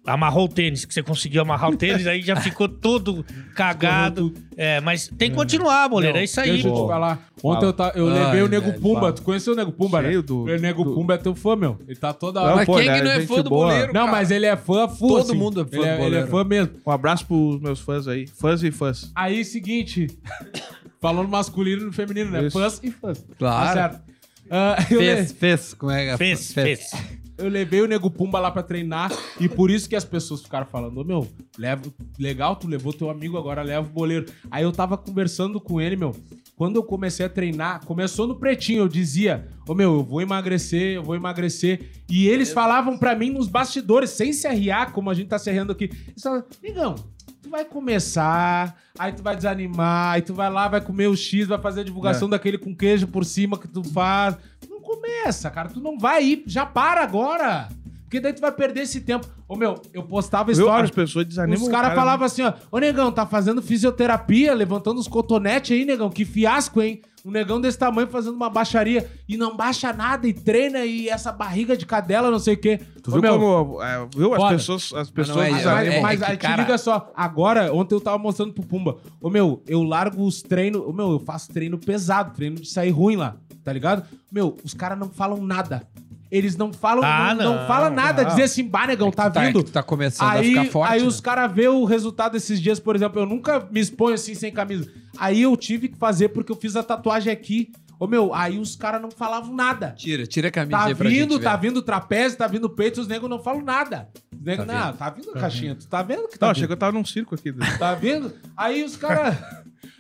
amarrou o tênis, que você conseguiu amarrar o tênis, aí já ficou todo cagado. É, mas tem que continuar, boleiro. É isso aí. Deixa eu te falar. Ontem eu, ta- eu Ai, levei o Nego velho, Pumba. fala. Tu conheceu o Nego Pumba, Cheio né? do- o Nego do- Pumba é teu fã, meu. Ele tá toda hora. Mas pô, quem né, que não é fã do boa. boleiro? Não, cara? mas ele é fã full, Todo assim. mundo é fã ele do é, ele é fã mesmo. Um abraço pros meus fãs aí. Fãs e fãs. Aí, seguinte. falando masculino e no feminino, né? Isso. Fãs e fãs. Claro. Tá certo. Eu, Fez, le- fez. Como é que é? Fez, fez. eu levei o Nego Pumba lá pra treinar e por isso que as pessoas ficaram falando, ô meu, leva, legal, tu levou teu amigo, agora leva o boleiro. Aí eu tava conversando com ele, meu, quando eu comecei a treinar, começou no pretinho, eu dizia, ô meu, eu vou emagrecer, eu vou emagrecer. E eles falavam pra mim nos bastidores, sem se arriar, como a gente tá se arriando aqui. Eles falavam, negão, tu vai começar, aí tu vai desanimar, aí tu vai lá, vai comer o X, vai fazer a divulgação daquele com queijo por cima que tu faz. Não começa, cara, tu não vai ir, já para agora. Porque daí tu vai perder esse tempo. Ô meu, eu postava Viu? história. As pessoas desanimam Os caras cara, falavam assim, ó, ô negão, tá fazendo fisioterapia, levantando os cotonetes aí, negão, que fiasco, hein? Um negão desse tamanho fazendo uma baixaria e não baixa nada e treina e essa barriga de cadela, não sei o quê. Tu Ô, viu meu, como... é, viu? As pessoas, as não pessoas é- mas, desanimam. é- mas que, aí cara- te liga só, agora, ontem eu tava mostrando pro Pumba, ô meu, eu largo os treinos, ô meu, eu faço treino pesado, treino de sair ruim lá, tá ligado? Meu, os caras não falam nada. Eles não falam, Ah, não, não, não, falam nada, não. dizer assim, bah, negão, tá, Tá, é vindo. tu tá começando Aí, a ficar forte. aí né? os caras vê o resultado desses dias, por exemplo, eu nunca me exponho assim sem camisa. Aí eu tive que fazer porque eu fiz a tatuagem aqui. Ô meu, aí os caras não falavam nada. Tira, tira a camisa Tá aí pra vindo, gente tá ver. vindo trapézio, tá vindo peito, os negros não falam nada. Os negros, Tá não, vindo. tá vindo a caixinha, tu tá vendo que tá Não, vindo. achei que eu tava num circo aqui. Tá vendo? Aí os caras.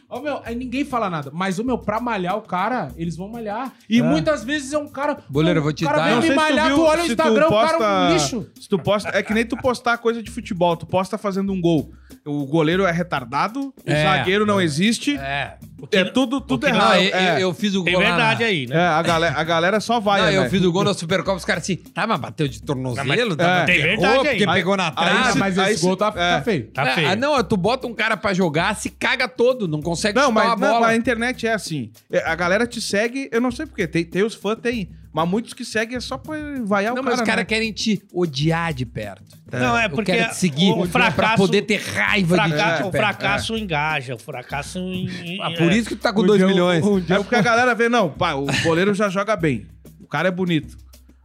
Ô meu, aí ninguém fala nada. Mas, ô meu, pra malhar o cara, eles vão malhar. E É. muitas vezes é um cara. Boleiro, eu vou te o cara dar- vem me tu malhar, tu, viu, olha o se tu Instagram, o cara é um posta- lixo. Se tu posta, é que nem tu postar coisa de futebol, tu posta fazendo um gol. O goleiro é retardado, o É. zagueiro não existe. É. O que É tudo, tudo que não- Não, errado. eu, é. eu- fiz o Tem gol lá verdade na- aí, né? É, a galera, a galera só vai, Não, né? eu fiz o gol na Supercopa, os caras assim, tá, mas bateu de tornozelo, Não, tá, mas mas tem errou, verdade aí. porque Aí- pegou na trave. Ah, mas esse se- gol tá, tá é. feio. Tá É, feio. ah, não, tu bota um cara pra jogar, se caga todo, não consegue Não, chutar mas, a não, bola. mas a internet é assim. É, A galera te segue, eu não sei porquê. Tem, tem os fãs, tem. Mas muitos que seguem é só pra vaiar Não, o mas cara. os caras né? querem te odiar de perto. Não, é Eu porque quero te seguir o pra fracasso, poder ter raiva de fraca- ti de o fracasso engaja, o fracasso... em- Ah, por é. isso que tu tá com Um 2 dia eu- milhões. um dia É porque a galera vê, não, pá, o goleiro já joga bem. O cara é bonito.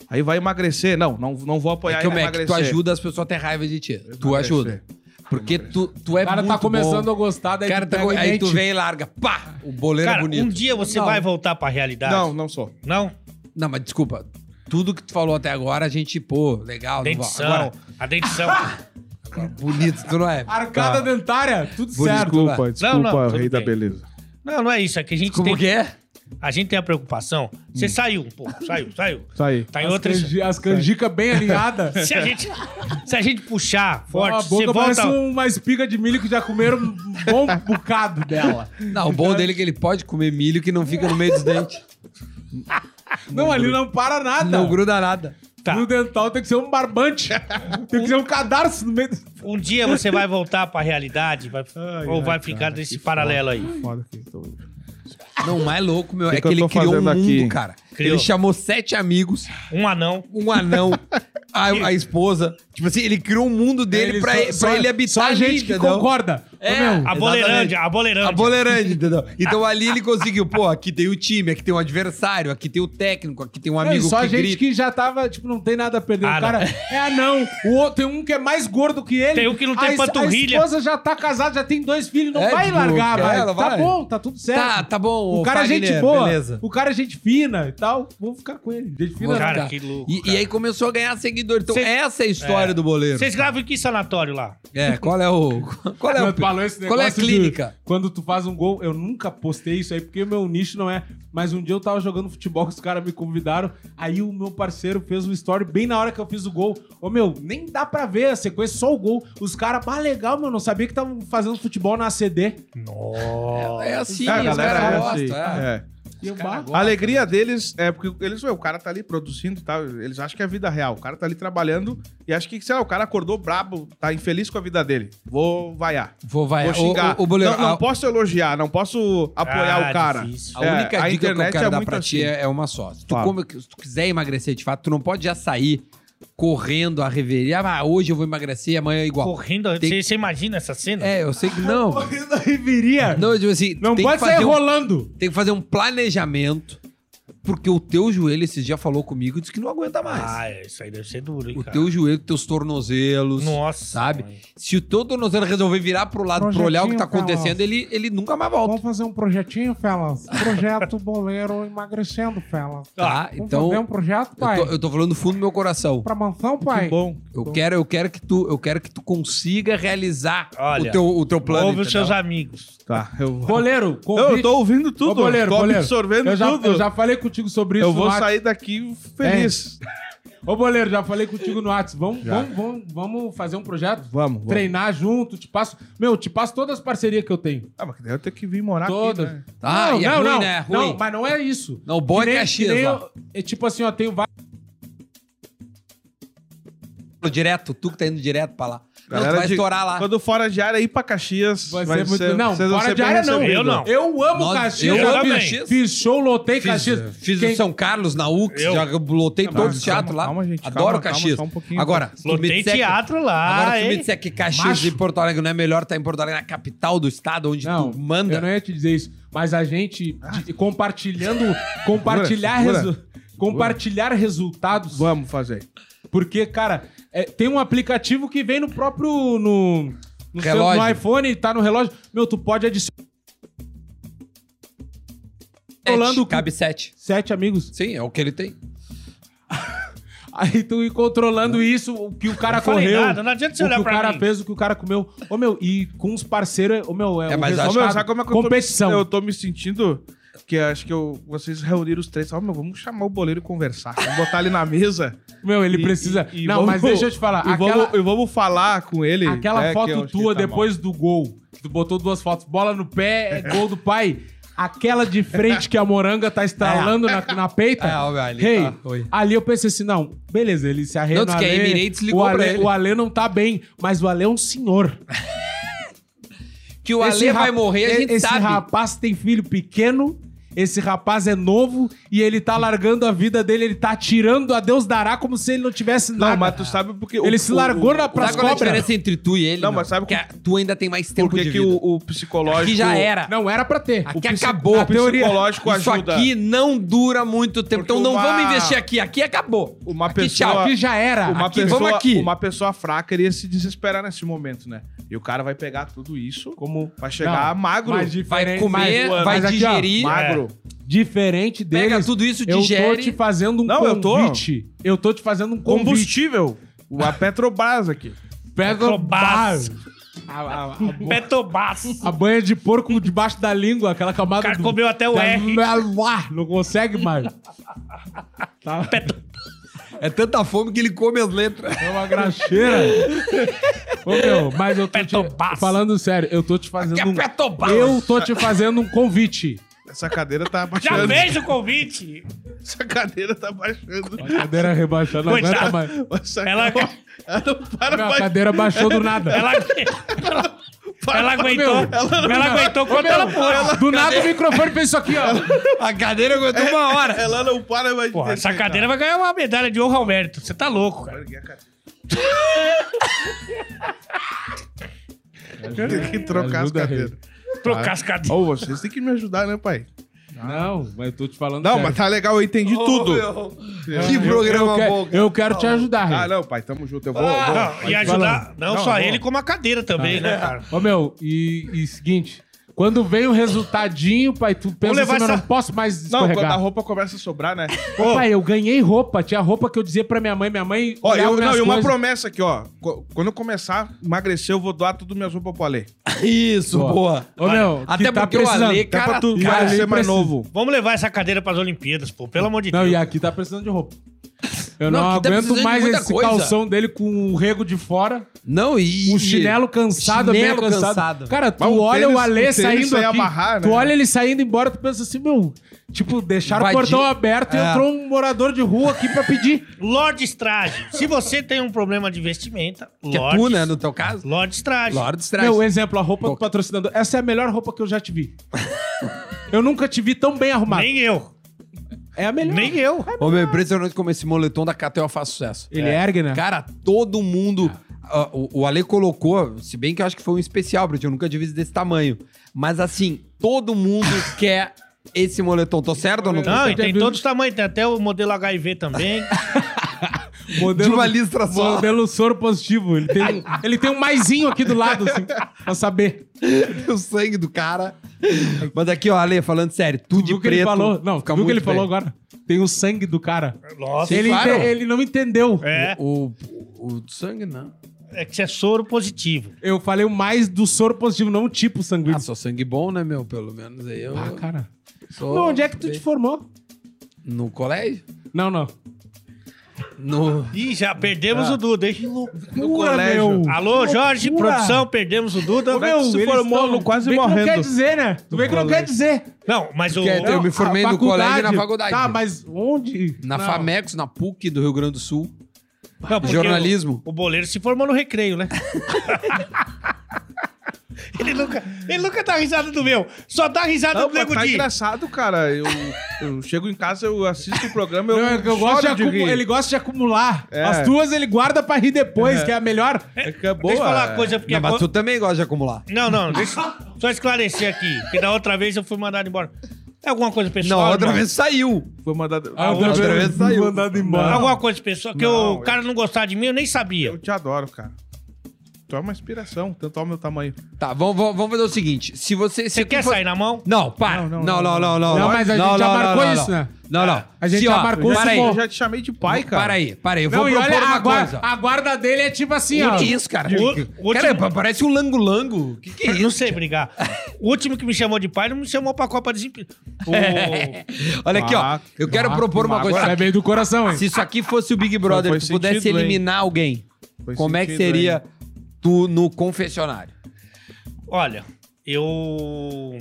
Aí vai emagrecer. Não, não, não vou apoiar É que, ele Mac, tu emagrecer. ajuda as pessoas a ter raiva de ti. Tu Emagrecer. ajuda. Porque tu, tu é O cara muito tá começando bom. a gostar, daí Cara, tu tá pega co- e aí tu mente. vem e larga. Pá! O boleiro é Cara, bonito. um dia você Não. vai voltar pra realidade. Não, não sou. Não? Não, mas desculpa. Tudo que tu falou até agora, a gente, pô, legal. não vou- Dentição. Agora, A dentição. agora, bonito, tu não é? Arcada Tá. dentária, tudo Bonito. certo. Desculpa, desculpa, Não, não, tudo rei da bem. beleza. não, não é isso. É que a gente Como tem... que é? A gente tem a preocupação. Você saiu um pouco. Saiu, saiu. Aí. Tá em As, outras... canji- as canjicas bem alinhadas. Se a gente, se a gente puxar a forte, você boca parece volta... uma espiga de milho que já comeram um bom bocado dela. Não, o bom dele é que ele pode comer milho que não fica no meio dos dentes. Não, ali não para nada. Não gruda nada. Tá. No dental tem que ser um barbante. tem que ser um cadarço no meio. do- Um dia você vai voltar pra realidade vai- ou vai ficar nesse paralelo aí. Foda que tô- Não, o mais louco, meu, Que é que que ele criou um mundo, aqui? cara. Criou. Ele chamou sete amigos, Um anão. um anão, a, a esposa. Tipo assim, ele criou um mundo dele Ele pra, só- pra só- ele habitar Só a ali, gente que entendeu? concorda. Ô, É. meu, A boleirândia, a boleirândia. A boleirante, entendeu? Então ali ele conseguiu, pô, aqui tem o time, aqui tem o adversário, aqui tem o técnico, aqui tem um Não, amigo só que a gente grita. que já tava, tipo, não tem nada a perder. Ah, o cara é anão. O outro, tem um que é mais gordo que ele. Tem um que não tem a, panturrilha. A esposa já tá casada, já tem dois filhos. Não É, vai tipo, largar, é, vai. ela Tá vai. bom, tá tudo certo. Tá, tá bom, O cara é gente boa. beleza. O cara é gente fina e tal. Vamos ficar com ele. Gente fina. Cara, não, que louco. E, e aí começou a ganhar seguidor. Então Cê- essa é a história É. do boleiro. Vocês gravam em que sanatório lá? É, qual é o... Qual é o... Qual é a negócio de- clínica? quando tu faz um gol, eu nunca postei isso aí, porque o meu nicho não é. Mas um dia eu tava jogando futebol, que os caras me convidaram. Aí o meu parceiro fez um story bem na hora que eu fiz o gol. Ô meu, nem dá pra ver a sequência, só o gol. Os caras, bah, legal, meu, não sabia que estavam fazendo futebol na ACD. Nossa. É assim, Ah, a os galera é é. bah, A alegria deles é porque eles, ué, o cara tá ali produzindo e tal, eles acham que é vida real. O cara tá ali trabalhando e acha que, sei lá, o cara acordou brabo, tá infeliz com a vida dele. Vou vaiar. Vou vai. Vou xingar. O, o, o boleiro, não, não a, posso elogiar, não posso apoiar Ah, o cara. difícil. a É, única a dica que eu internet quero é dar muito pra ti assim. é, é uma só. Se tu, Fala. come- se tu quiser emagrecer, de fato, tu não pode já sair correndo a reveria. Ah, hoje eu vou emagrecer, amanhã é igual. Correndo. Tem- Você você imagina essa cena? É, eu sei que não. correndo a reveria. Não, tipo assim, Não tem pode que sair fazer um- rolando. Tem que fazer um planejamento, porque o teu joelho esses dias falou comigo e disse que não aguenta mais. Ah, é, isso aí deve ser duro, hein, o cara. teu joelho, teus tornozelos. Nossa. Sabe? mãe. Se o teu tornozelo resolver virar pro lado pra olhar o que tá Projetinho, acontecendo, ele, ele nunca mais volta. Vamos fazer um projetinho, Felas? Projeto boleiro emagrecendo, Felas. Tá? Vamos Então, fazer um projeto, eu pai? tô, eu tô falando do fundo do meu coração. Pra mansão, Que pai? bom. Eu quero, eu quero que tu, eu quero que tu consiga realizar Olha, o teu, o teu plano. Ouve os entendeu? seus amigos. Tá, eu vou. Boleiro, Eu, eu tô ouvindo tudo, Ô, boleiro, tô boleiro. absorvendo eu já, tudo. Eu já falei contigo sobre isso Eu vou sair daqui feliz. Ô, boleiro, já falei contigo no WhatsApp. Vamos, vamos, vamos, vamos fazer um projeto? Vamos, vamos. Treinar junto, te passo... Meu, te passo todas as parcerias que eu tenho. Ah, mas daí eu tenho que vir morar Todas. aqui, né? Ah, e é ruim, né? Ruim. Não, mas não é isso. Não, o bom Que é Caxias É tipo assim, ó, tenho vários... Direto, tu que tá indo direto pra lá. Não, tu vai de- estourar lá. Quando fora de área, ir pra Caxias. Vai ser muito- Não, vocês vão fora ser de área não. Eu não. Eu amo Nós- Caxias. eu já amo fiz- Caxias. Fiz show, lotei Fiz, Caxias. fiz Quem- o São Carlos na UX, Eu. já lotei Calma, todos os calma, teatros lá. calma, gente, Adoro calma, calma, Caxias. só um. Agora, Lotei teatro lá, Agora, se tu me disser que Caxias Macho. e Porto Alegre não é melhor estar em Porto Alegre, na capital do estado, onde Não, tu manda. eu não ia te dizer isso. Mas a gente, de- compartilhando, compartilhar, resu- compartilhar resultados. Vamos fazer. Porque, cara, é, tem um aplicativo que vem no próprio. No, no, seu- no iPhone, tá no relógio. Meu, tu pode adicionar Rolando- cabe sete. sete amigos. Sim, é o que ele tem. Aí tu ir controlando isso, o que o cara Não correu. nada, não adianta você o olhar o pra cara mim. fez, o que o cara comeu. Ô, meu, e com os parceiros, ô, meu, é, É, o mas acho- meu, sabe como é que eu tô, competição. eu tô me sentindo? Que acho que eu, vocês reuniram os três. Meu, vamos chamar o boleiro e conversar. Vamos botar ele na mesa. Meu, ele E- precisa. e- e não, vamos- mas deixa eu te falar. E, aquela vamos, vamos falar com ele. aquela é, que eu foto tua tá depois do gol, que tu botou duas fotos, bola no pé, é gol do pai. Aquela de frente que a moranga tá estalando na, na peita. É, ó, ali, Hey, tá, ali eu pensei assim, não, beleza, ele se arreda Não, que a Emirates ligou o Ale. O Ale não tá bem, mas o Ale é um senhor. Que o Esse Ale vai morrer, a gente esse sabe. rapaz tem filho pequeno, esse rapaz é novo e ele tá largando a vida dele, ele tá atirando a Deus dará como se ele não tivesse nada. Não, mas tu sabe porque... Ele se largou na- pras Sabe qual é a cobras. diferença entre tu e ele? Não, mas sabe que como- tu ainda tem mais tempo Porque de que vida. o, o psicológico... Aqui já era. Não era pra ter. Aqui O acabou. A teoria. psicológico Isso ajuda. aqui não dura muito tempo. Porque Então não uma- vamos investir aqui. Aqui acabou. Uma aqui, pessoa- tchau. Aqui já era. Uma, Aqui, pessoa, vamos aqui. uma pessoa fraca iria se desesperar nesse momento, né? E o cara vai pegar tudo isso Como vai chegar Não, magro. Vai comer, vai digerir. magro. Diferente deles. Pega tudo isso, eu tô te fazendo um Não, eu tô. convite. Eu tô te fazendo um convite. Combustível. O- A Petrobras aqui. Pega Petrobras. a, a, a, Petobás. a banha de porco debaixo da língua, aquela O camada. cara do- comeu até o da- R. Não consegue mais. Tá? É tanta fome que ele come as letras. É uma graxeira. Ô, meu, mas eu tô te, Petobás. falando sério, eu tô te fazendo Aqui é um... Petobás. Eu tô te fazendo um convite. Essa cadeira tá Já baixando. vejo o convite. Essa cadeira tá baixando. A cadeira rebaixando, não Coitado. aguenta mais. Essa Ela- ela não para Não, a mais. cadeira baixou do nada. Ela, Ela aguentou. Ela, aguentou quando ela pôde. Do nada o microfone fez isso aqui, ó. A cadeira aguentou uma hora. Ela não para mais de Porra, essa cadeira vai ganhar uma medalha de honra ao mérito. Você tá louco, cara. Tem que trocar as Ajuda aí. cadeiras. Trocar as cadeiras. Ô, vocês têm que me ajudar, né, pai? Não, mas eu tô te falando Não, sério. mas tá legal, eu entendi tudo. Que Eu- programa eu, quero- bom. cara. Eu quero te ajudar, Ah, não, pai, tamo junto. Eu vou. eu vou. Não, e ajudar não, Não, só vou. ele, como a cadeira também, né, cara? Ô, meu, e, e seguinte... Quando vem o resultadinho, pai, tu pensa levar assim, eu não essa- posso mais Não, quando a roupa começa a sobrar, né? Ô, pai, eu ganhei roupa. Tinha roupa que eu dizia pra minha mãe. Minha mãe Ó, olhava eu, não, minhas e uma coisas. promessa aqui, ó. Qu- Quando eu começar a emagrecer, eu vou doar tudo minhas roupas pro Alê. Isso, Boa. boa. Ô, meu, Até que tá porque precisando. o Ale, Até cara, pra tu e cara, ser mais precisa. novo. Vamos levar essa cadeira pras Olimpíadas, pô. Pelo amor de Não, Deus. e aqui tá precisando de roupa. Eu Não, não, aqui tá aguento precisando de mais muita esse coisa. calção dele com o rego de fora, Não, e... o chinelo cansado, Chinelo meio cansado. cansado. Cara, tu Mas olha tênis- o Alê o tênis saindo aqui, amarrar, tu né? olha ele saindo embora, tu pensa assim, meu, tipo, deixaram Vai o portão de- aberto e É. entrou um morador de rua aqui pra pedir. Lorde Strage. Se você tem um problema de vestimenta, Que é Lorde, tu, né, no teu caso? Lorde Strage. Lorde Strike. Meu, exemplo, a roupa do patrocinador. Essa é a melhor roupa que eu já te vi. eu nunca te vi tão bem arrumado. Nem eu. É a melhor. Nem eu. Ô, meu, impressionante como esse moletom da KTO faz sucesso. Ele ergue, né? Cara, todo mundo. ah, o, o Ale colocou, se bem que eu acho que foi um especial, porque eu nunca visto desse tamanho. Mas assim, todo mundo quer esse moletom. Tô certo ou não tô Não, e tem todos os tamanhos. Tem até o modelo HIV também. Modelo, De uma listra só. Modelo soro positivo. Ele tem, ele tem um maisinho aqui do lado, assim, pra saber. o sangue do cara. Mas aqui, ó, Ale, falando sério, tu de viu o que preto. ele falou? Não, fica viu o que ele bem. falou agora? Tem o sangue do cara. Nossa. ele, claro. ente- ele não entendeu. É. O, o, o sangue, não. É que você é soro positivo. Eu falei o mais do soro positivo, não o tipo sanguíneo. Ah, sou sangue bom, né, meu? Pelo menos aí eu. Ah, cara. sou Não, onde é que tu te formou? No colégio? Não, não. No. Ih, já perdemos o Duda, hein? No colégio. Alô, Jorge, loucura. produção, perdemos o Duda. Ô, meu, se formou tão- no quase vê que morrendo. não quer dizer, né? Tu vê que não quer dizer. Não, mas o... Que Eu me formei no colégio e na faculdade-. Tá, mas onde? Na Não. Famex, na PUC do Rio Grande do Sul. Não, jornalismo. O, o boleiro se formou no recreio, né? ele, nunca, ele nunca dá risada do meu. Só dá risada Não, do Nego tá Di. engraçado, cara. Eu, eu chego em casa, eu assisto o programa, eu, Não, é eu gosto de de ele gosta de acumular. É. As duas ele guarda pra rir depois, que é a melhor. É que é boa. Deixa eu falar uma é. coisa, porque... Não, mas co- tu também gosta de acumular. Não, não, deixa só esclarecer aqui. Porque da outra vez eu fui mandado embora. É alguma coisa Não, pessoal? outra irmão? vez saiu. Foi mandado... Ah, outra vez saiu. mandado embora. Alguma coisa pessoal? Que Não, o cara não gostava de mim, eu nem sabia. Eu te adoro, cara. Tu é uma inspiração, tanto ao meu tamanho. Tá, vamos, vamos vamos fazer o seguinte. Se você. Você quer sair na mão? Não, para. Não, Não, não, não, não, não. Não, mas a gente já marcou isso, né? Não, não. A gente Se, já ó, marcou para isso, aí. Eu já te chamei de pai, cara. Para aí, para aí. Eu Não, vou e propor olha, uma a, guarda, coisa. a guarda dele é tipo assim, ó. Que é isso, cara? O- o Cara, último- parece um lango-lango. O que, que é isso? Não sei brigar. O último que me chamou de pai não me chamou pra Copa Desemprego. O... Olha aqui, ó. Ah, Eu quero Ah, propor uma coisa. Agora é meio do coração, hein? Se isso aqui fosse o Big Brother, Foi tu pudesse sentido, eliminar alguém, Foi como é que sentido, seria hein? Tu no confessionário? Olha, eu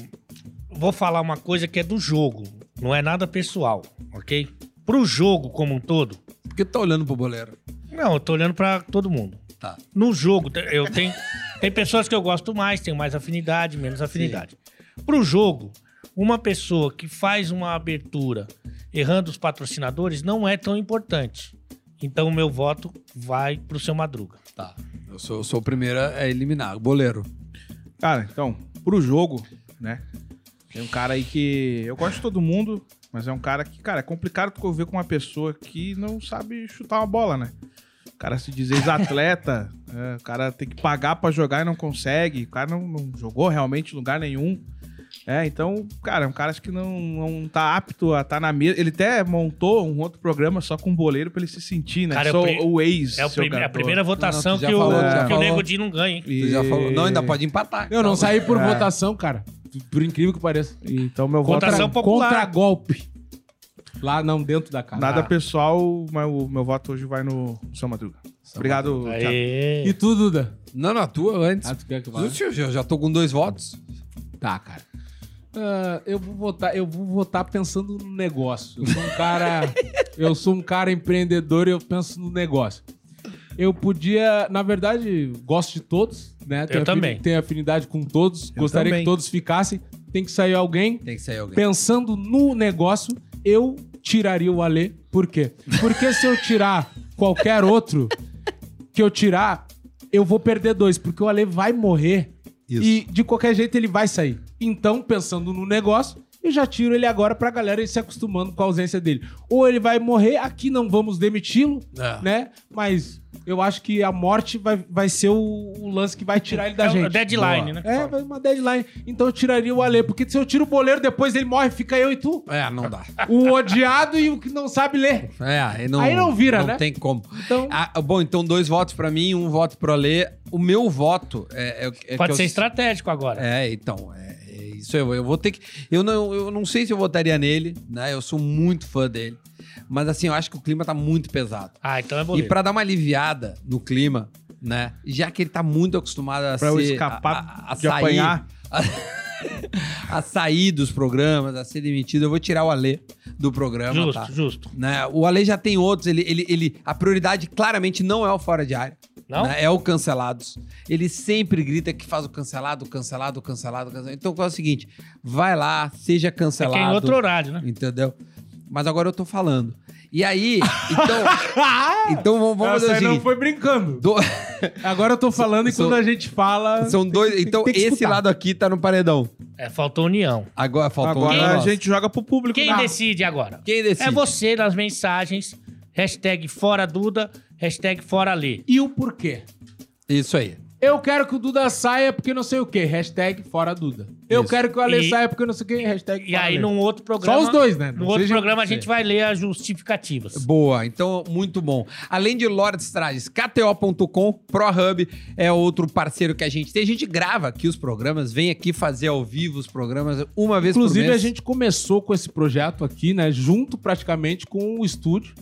vou falar uma coisa que é do jogo. Não é nada pessoal, ok? Pro jogo como um todo. Por que tu tá olhando pro boleiro? Não, eu tô olhando pra todo mundo. Tá. No jogo, eu tenho. Tem pessoas que eu gosto mais, tenho mais afinidade, menos afinidade. Pro jogo, uma pessoa que faz uma abertura errando os patrocinadores não é tão importante. Então o meu voto vai pro seu Madruga. Tá. Eu sou, eu sou o primeiro a eliminar. Boleiro. Cara, então, pro jogo, né? Tem um cara aí que. Eu gosto de todo mundo, mas é um cara que, cara, é complicado tu conviver com uma pessoa que não sabe chutar uma bola, né? O cara se diz ex-atleta, é, o cara tem que pagar pra jogar e não consegue, o cara não, não jogou realmente em lugar nenhum. É, então, cara, é um cara acho que não, não tá apto a estar na mesa. Ele até montou um outro programa só com boleiro pra ele se sentir, né? Cara, é o o ex. É o prime- a jogador. primeira votação Não, que, o, falou, já que o. Nego Di não ganha, hein? Tu já falou. Não, ainda pode empatar. Eu não saí por É. votação, cara. Por incrível que pareça. Então, meu voto Votação é popular. Contra golpe. Lá não, dentro da casa. nada pessoal, mas o meu voto hoje vai no São Madruga. Obrigado, Thiago. Aê. E tu, Duda? Não, não, a tua antes. Ah, tu quer que eu Tu, vá? tio, já, já tô com dois votos. Tá, cara. Ah, eu vou votar, eu vou votar pensando no negócio. Eu sou um cara, eu sou um cara empreendedor e eu penso no negócio. Eu podia, na verdade, gosto de todos, né? Tenho afini- também. Tenho afinidade com todos. Gostaria também. que todos ficassem. Tem que sair alguém. Tem que sair alguém. Pensando no negócio, eu tiraria o Alê. Por quê? Porque se eu tirar qualquer outro que eu tirar, eu vou perder dois, porque o Alê vai morrer Isso. e de qualquer jeito ele vai sair. Então, pensando no negócio, eu já tiro ele agora pra galera ir se acostumando com a ausência dele. Ou ele vai morrer, aqui não vamos demiti-lo, É. né? Mas eu acho que a morte vai, vai ser o, o lance que vai tirar ele da É gente. deadline, Boa. né? É, vai uma deadline. Então eu tiraria o Alê, porque se eu tiro o boleiro, depois ele morre, fica eu e tu. É, não dá. O odiado e o que não sabe ler. É, aí não, Aí não vira, não né? tem como. Então, Ah, bom, então dois votos pra mim, um voto pro Alê. O meu voto é, é, é Pode que ser eu- estratégico agora. É, então, é isso eu, eu vou ter que. Eu não, eu não sei se eu votaria nele, né? Eu sou muito fã dele. Mas assim, eu acho que o clima tá muito pesado. Ah, então é E boleiro. pra dar uma aliviada no clima, né? Já que ele tá muito acostumado a Pra eu ser. escapar a, a, a de sair, apanhar. A, a sair dos programas, a ser demitido, eu vou tirar o Alê do programa. Justo, tá? justo. Né? O Ale já tem outros, ele, ele, ele, a prioridade claramente não é o fora de área. Não? né? É o cancelados. Ele sempre grita que faz o cancelado, cancelado, cancelado, cancelado. Então é o seguinte: vai lá, seja É que cancelado. é em outro horário, né? Entendeu? Mas agora eu tô falando. E aí, então. então vamos, vamos essa fazer aí não foi brincando. do- Agora eu tô falando e São- quando a gente fala. são dois. tem- então, tem esse escutar. lado aqui tá no paredão. É, faltou união. Agora faltou Agora a negócio. gente joga pro público. Quem Não. decide agora? Quem decide? É você nas mensagens. Hashtag fora Duda, hashtag fora Lê. E o porquê? Isso aí. Eu quero que o Duda saia porque não sei o quê. Hashtag fora Duda. Eu Isso. quero que o Ale E- saia porque não sei o quê. Hashtag E fora aí, Ale. num outro programa. Só os dois, né? No Não outro seja- programa, a gente vai ler as justificativas. Boa, então muito bom. Além de Lords Trajes, KTO.com, ProHub é outro parceiro que a gente tem. A gente grava aqui os programas, vem aqui fazer ao vivo os programas uma vez Inclusive, por a mês. gente começou com esse projeto aqui, né? Junto praticamente com o estúdio.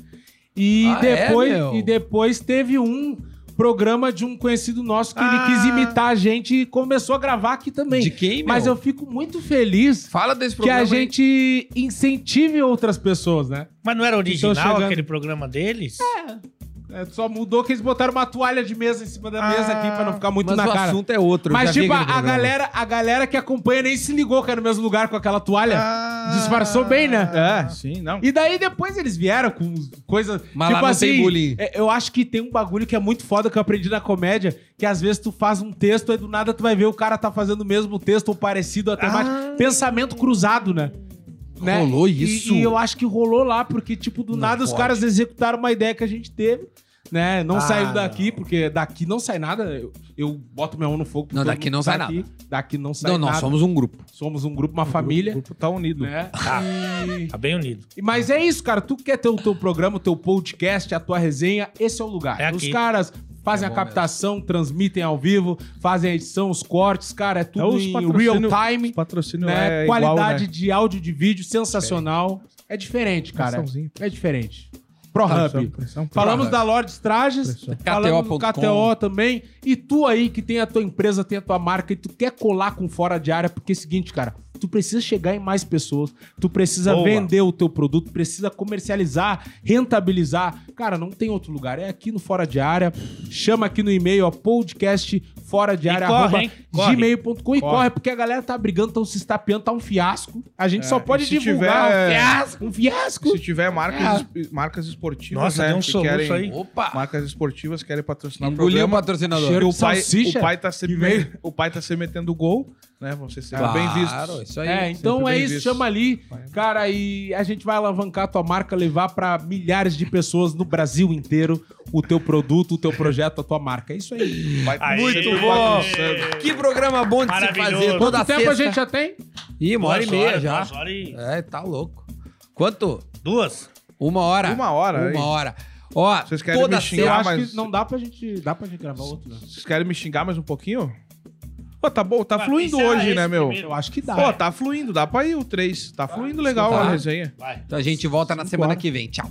E, Ah, é, depois, meu? e depois teve um programa de um conhecido nosso que Ah. ele quis imitar a gente e começou a gravar aqui também. De quem, meu? Mas eu fico muito feliz Fala desse que programa a aí. gente incentive outras pessoas, né? Mas não era original chegando. aquele programa deles? É, só mudou que eles botaram uma toalha de mesa em cima da mesa aqui pra não ficar muito Mas na o cara. assunto é outro. eu Mas, já vi tipo, a, aquele a programa. galera, a galera que acompanha nem se ligou que era no mesmo lugar com aquela toalha. Ah. Disfarçou bem, né? É, sim, não. E daí depois eles vieram com coisa. Mas tipo lá não assim, tem bullying. é, eu acho que tem um bagulho que é muito foda que eu aprendi na comédia, que às vezes tu faz um texto e do nada tu vai ver o cara tá fazendo o mesmo texto ou parecido até mais. Pensamento cruzado, né? Né? Rolou E- isso? E, eu acho que rolou lá, porque, tipo, do Não nada os pode. caras executaram uma ideia que a gente teve. Né? Não Ah, saíram daqui, porque daqui não sai nada. Eu, eu boto minha mão no fogo. Não, daqui não sai tá aqui. Daqui não sai Não, nada. nós somos um grupo. Somos um grupo, uma família. O grupo tá unido. Né? E- Tá bem unido. mas é isso, cara. Tu quer ter o teu programa, o teu podcast, a tua resenha, esse é o lugar. É aqui. Os caras fazem É a captação, transmitem ao vivo, fazem a edição, os cortes, cara, é tudo Então, os em real time, Os patrocínio né? é Qualidade igual, né? de áudio, de vídeo, sensacional. É diferente, cara. É diferente. Pro Pressão, Hub. pressão. Falamos da Lordes Trajes, falamos do. KTO também. E tu aí que tem a tua empresa, tem a tua marca e tu quer colar com fora de área, porque é o seguinte, cara, tu precisa chegar em mais pessoas, tu precisa Boa. vender o teu produto, precisa comercializar, rentabilizar. Cara, não tem outro lugar, é aqui no Fora de Área. Chama aqui no e-mail, ó, podcast fora de E área, gmail.com e Corre. corre, porque a galera tá brigando, tão se estapeando, tá um fiasco. A gente só É, pode e se divulgar tiver- um fiasco, um fiasco. Se tiver marcas, es- marcas esportivas, Nossa, né, um que querem, aí. Opa! Marcas esportivas querem patrocinar o Engoliu o programa. patrocinador. Cheiro o pai, Salsicha? o pai tá veio. o pai tá sempre metendo gol, né? Vão ser Claro, bem vistos. isso aí. É, então é isso, visto. chama ali, cara, e a gente vai alavancar a tua marca, levar pra milhares de pessoas no Brasil inteiro o teu produto, o teu projeto, a tua marca. É isso aí. Vai Aê. Muito sempre bom! Que programa bom de se fazer toda Quanto tempo sexta. a gente já tem? Ih, uma hora e meia horas, já. horas e- É, tá louco. Quanto? Duas? Uma hora. Uma hora, Uma hora. Ó, Vocês querem toda me xingar, Eu sexta... acho mas- que não dá pra gente, dá pra gente gravar outro, né? Vocês querem me xingar mais um pouquinho? Pô, tá bom, tá Vai, fluindo hoje, esse né, meu? primeiro. Eu acho que dá. Pô, tá fluindo, dá pra ir o 3. Tá fluindo legal Tá. a resenha. Vai. Então a gente volta na semana horas. que vem. Tchau.